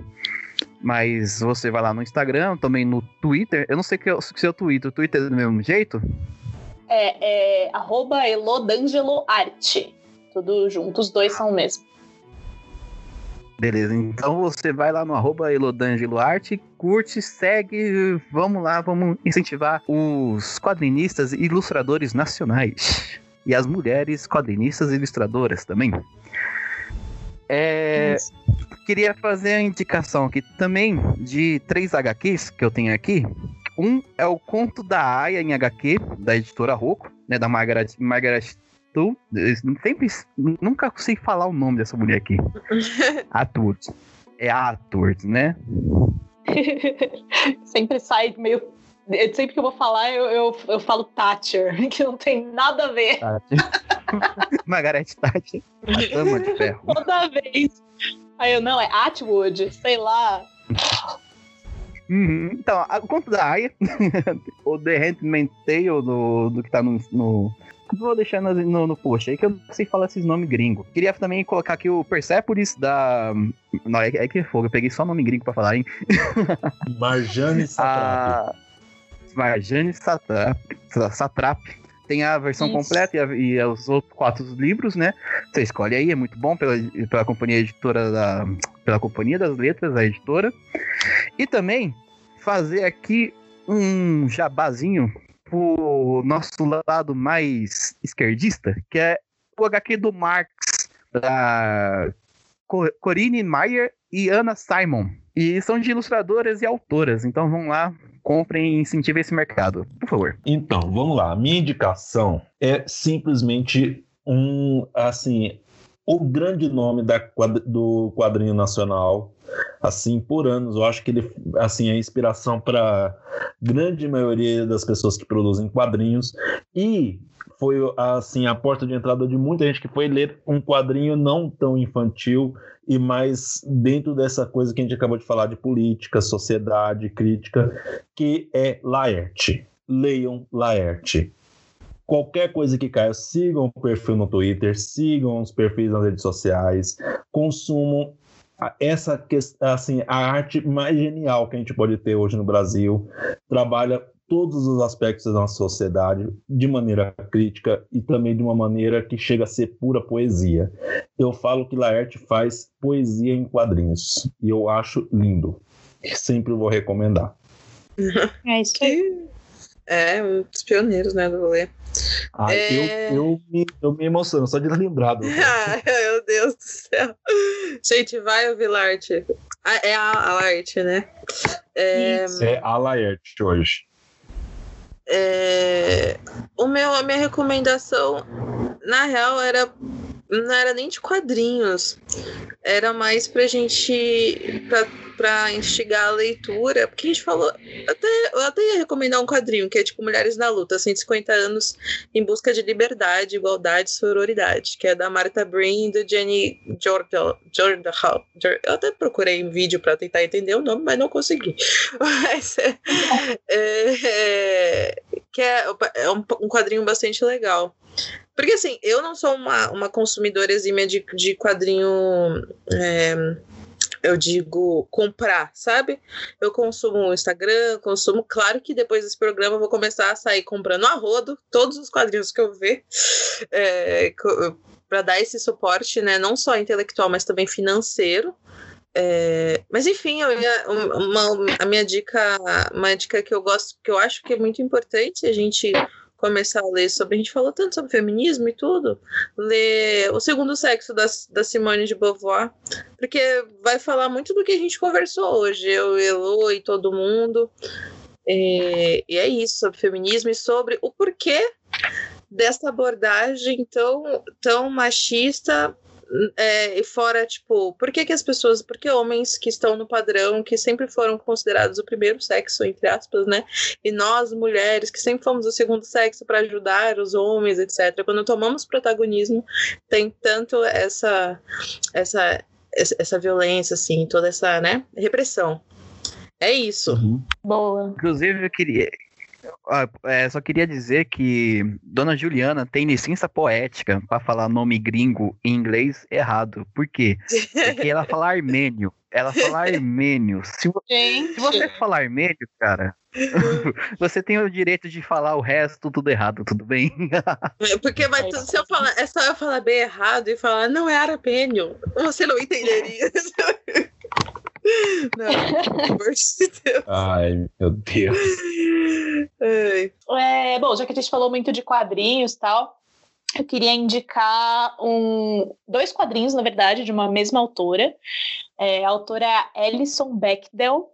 Mas você vai lá no Instagram, também no Twitter. Eu não sei que é, o Twitter. O Twitter é do mesmo jeito? É, é arroba Elodangeloarte. Tudo junto, os dois são o mesmo. Beleza, então você vai lá no arroba Elodangeloarte, curte, segue, vamos lá, vamos incentivar os quadrinistas e ilustradores nacionais. E as mulheres quadrinistas e ilustradoras também. É, queria fazer a indicação aqui também de três HQs que eu tenho aqui. Um é o Conto da Aya em HQ, da editora Rocco, né, da Margaret, Margaret Tu. Sempre, nunca sei falar o nome dessa mulher aqui. Atwood. É Atwood, né? sempre sai meio sempre que eu vou falar, eu, eu, eu falo Thatcher, que não tem nada a ver. Margaret Thatcher, a dama de ferro. Toda vez. Aí eu, não, é Atwood, sei lá. Uhum. Então, o conto da Aya, o The Handmaid's Tale do, do que tá no, no Vou deixar no, no, no, post aí que eu não sei falar esses nomes gringos. Queria também colocar aqui o Persepolis da. Não, é, é que é fogo, eu peguei só nome gringo pra falar, hein? Marjane Satrap. Marjane Satrap. Satrap. Tem a versão Isso. completa e, a, e, os outros quatro livros, né? Você escolhe aí, é muito bom pela, pela companhia editora da. pela companhia das letras, a editora. E também fazer aqui um jabazinho pro nosso lado mais esquerdista, que é o HQ do Marx, da Corinne Meyer e Anna Simon. E são de ilustradoras e autoras, então vão lá, comprem e incentivem esse mercado, por favor. Então, vamos lá. Minha indicação é simplesmente um, assim, o grande nome da, do quadrinho nacional, assim, por anos. Eu acho que ele, assim, é inspiração para grande maioria das pessoas que produzem quadrinhos. E foi assim a porta de entrada de muita gente que foi ler um quadrinho não tão infantil e mais dentro dessa coisa que a gente acabou de falar de política, sociedade, crítica, que é Laerte. Leiam Laerte. Qualquer coisa que caia, sigam o perfil no Twitter, sigam os perfis nas redes sociais, consumam essa assim a arte mais genial que a gente pode ter hoje no Brasil trabalha todos os aspectos da nossa sociedade de maneira crítica e também de uma maneira que chega a ser pura poesia. Eu falo que Laerte faz poesia em quadrinhos e eu acho lindo. Sempre vou recomendar. É isso aí. É, um dos pioneiros, né, do rolê. Ah, é... eu, eu, me, eu me emociono só de lembrar. ah, meu Deus do céu. Gente, vai ouvir Larte. Ah, é a, a Larte, né? É, é a Laerte hoje. É, o meu, a minha recomendação, na real, era não era nem de quadrinhos, era mais pra gente, pra, pra instigar a leitura, porque a gente falou, até, eu até ia recomendar um quadrinho, que é tipo Mulheres na Luta, 150 anos em busca de liberdade, igualdade e sororidade, que é da Martha Breen e do Jenny Jordan, eu até procurei um vídeo para tentar entender o nome, mas não consegui. Mas, é, é, que é, é um, um quadrinho bastante legal. Porque assim, eu não sou uma, uma consumidora exímia de, de quadrinho. É, eu digo comprar, sabe? Eu consumo o Instagram, consumo. Claro que depois desse programa eu vou começar a sair comprando a rodo todos os quadrinhos que eu ver. É, para dar esse suporte, né? Não só intelectual, mas também financeiro. É, mas enfim, eu ia, uma, a minha dica, uma dica que eu gosto, que eu acho que é muito importante a gente começar a ler sobre. A gente falou tanto sobre feminismo e tudo. Ler O Segundo Sexo da, da Simone de Beauvoir, porque vai falar muito do que a gente conversou hoje, eu, Elo e todo mundo. E, e é isso, sobre feminismo e sobre o porquê dessa abordagem tão, tão machista é, e fora, tipo, por que, que as pessoas, por que homens que estão no padrão, que sempre foram considerados o primeiro sexo, entre aspas, né? E nós, mulheres, que sempre fomos o segundo sexo para ajudar os homens, etc. Quando tomamos protagonismo, tem tanto essa, essa, essa violência, assim, toda essa, né, repressão. É isso. Uhum. Boa. Inclusive, eu queria, é, só queria dizer que Dona Juliana tem licença poética para falar nome gringo em inglês errado. Por quê? Porque ela fala armênio. Ela fala armênio. Se, se você falar armênio, cara, você tem o direito de falar o resto tudo errado, tudo bem? É, porque vai tudo, se eu falar, é só eu falar bem errado e falar não é armênio, você não entenderia. Não, pelo amor de Deus. Ai, meu Deus. É, bom, já que a gente falou muito de quadrinhos e tal, eu queria indicar um, dois quadrinhos, na verdade, de uma mesma autora. É, a autora é Alison Bechdel,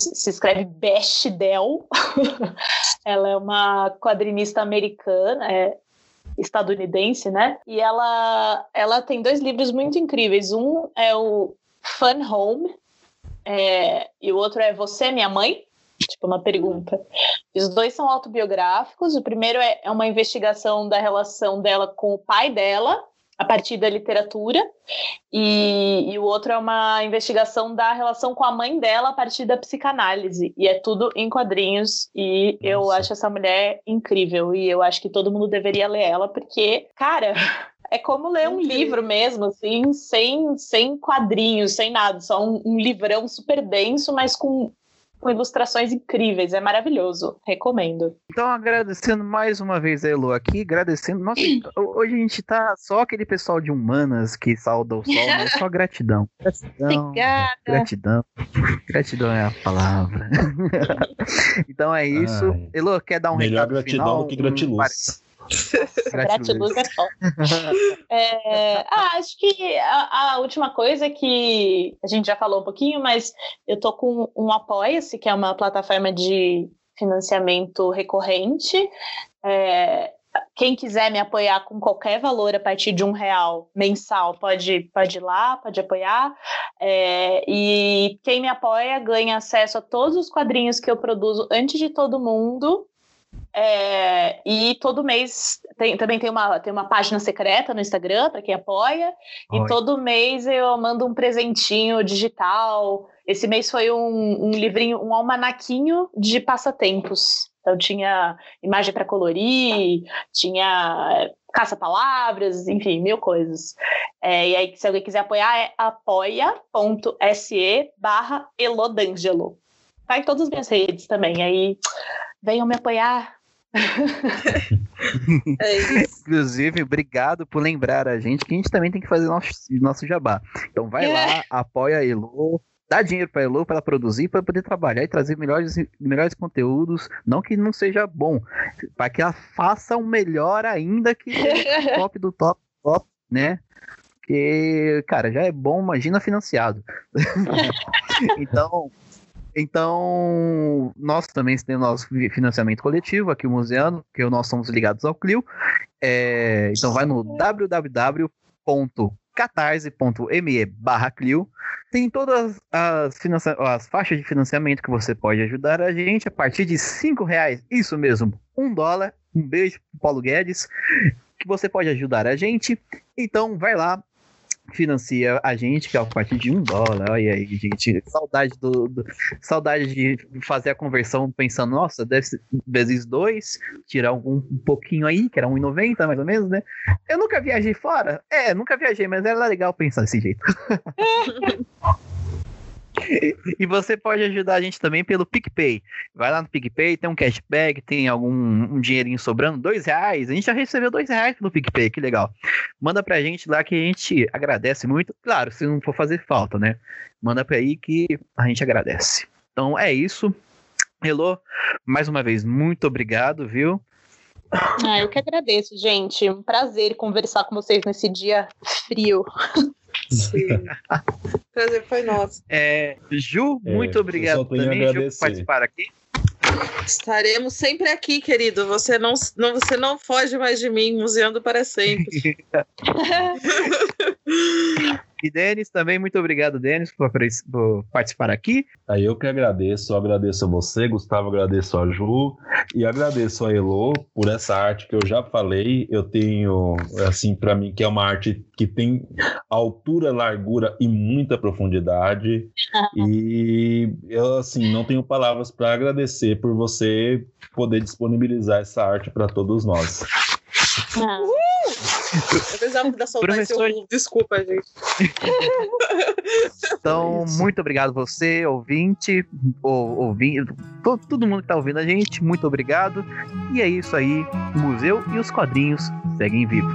se escreve Bechdel. ela é uma quadrinista americana, é, estadunidense, né? E ela, ela tem dois livros muito incríveis. Um é o Fun Home, é, e o outro é Você, Minha Mãe? Tipo, uma pergunta. Os dois são autobiográficos. O primeiro é, é uma investigação da relação dela com o pai dela, a partir da literatura, e, e, o outro é uma investigação da relação com a mãe dela a partir da psicanálise. E é tudo em quadrinhos, e Nossa. eu acho essa mulher incrível, e eu acho que todo mundo deveria ler ela, porque, cara. É como ler um livro mesmo, assim, sem, sem quadrinhos, sem nada, só um, um livrão super denso, mas com com ilustrações incríveis, é maravilhoso, recomendo. Então, agradecendo mais uma vez a Elo aqui, agradecendo. Nossa, hoje a gente tá só aquele pessoal de humanas que sauda o sol, mas só gratidão. Gratidão. Obrigada. Gratidão. Gratidão é a palavra. então é isso. Ai, Elo, quer dar um melhor recado gratidão final? do que gratiluz. Gratiluz é só. É, ah, acho que a, a, última coisa que a gente já falou um pouquinho, mas eu tô com um Apoia-se, que é uma plataforma de financiamento recorrente. É, quem quiser me apoiar com qualquer valor a partir de um real mensal pode, pode ir lá, pode apoiar. É, e quem me apoia ganha acesso a todos os quadrinhos que eu produzo antes de todo mundo É, e todo mês tem, também tem uma, tem uma página secreta no Instagram para quem apoia. Oi. E todo mês eu mando um presentinho digital. Esse mês foi um, um livrinho, um almanaquinho de passatempos. Então tinha imagem para colorir, tinha caça-palavras, enfim, mil coisas. É, e aí, se alguém quiser apoiar, é apoia.se barra Elodangelo. Tá em todas as minhas redes também. Aí venham me apoiar. é Inclusive, obrigado por lembrar a gente que a gente também tem que fazer nosso, nosso jabá. Então vai é. lá, apoia a Elo, dá dinheiro para a Elo para produzir, para poder trabalhar e trazer melhores, melhores conteúdos. Não que não seja bom, para que ela faça o um melhor ainda que o top do top, top, né? Porque, cara, já é bom, imagina financiado. então, então, nós também temos nosso financiamento coletivo aqui, o Museano, que nós somos ligados ao Clio. É, então, vai no www.catarse.me barra Clio. Tem todas as, as, faixas de financiamento que você pode ajudar a gente a partir de cinco reais. Isso mesmo, um dólar. Um beijo pro Paulo Guedes, que você pode ajudar a gente. Então, vai lá, financia a gente, que é a partir de um dólar. Olha aí, gente. Saudade do, do, saudade de fazer a conversão pensando, nossa, deve vezes dois, tirar um, um pouquinho aí, que era 1,90 mais ou menos, né? Eu nunca viajei fora. É, nunca viajei, mas era legal pensar desse jeito. E você pode ajudar a gente também pelo PicPay. Vai lá no PicPay, tem um cashback, tem algum um dinheirinho sobrando, dois reais. A gente já recebeu dois reais pelo PicPay, que legal. Manda pra gente lá que a gente agradece muito. Claro, se não for fazer falta, né? Manda pra aí que a gente agradece. Então é isso. Hello, mais uma vez, muito obrigado, viu? Ah, eu que agradeço, gente. Um prazer conversar com vocês nesse dia frio. Sim. Prazer foi nosso. É, Ju, é, muito obrigado também, Ju, por participar aqui. Estaremos sempre aqui, querido. Você não, não, você não foge mais de mim, museando para sempre. E Denis também, muito obrigado, Denis, por, por, participar aqui. Aí eu que agradeço, eu agradeço a você, Gustavo, agradeço a Ju e agradeço a Elo por essa arte que eu já falei. Eu tenho, assim, para mim, que é uma arte que tem altura, largura e muita profundidade. e eu, assim, não tenho palavras para agradecer por você poder disponibilizar essa arte para todos nós. Ah. Eu precisava da saudade Professor... seu... Desculpa, gente. Então, muito obrigado você, ouvinte, ou, ouvinte, todo, todo mundo que está ouvindo a gente, muito obrigado. E é isso aí, o museu e os quadrinhos seguem vivos.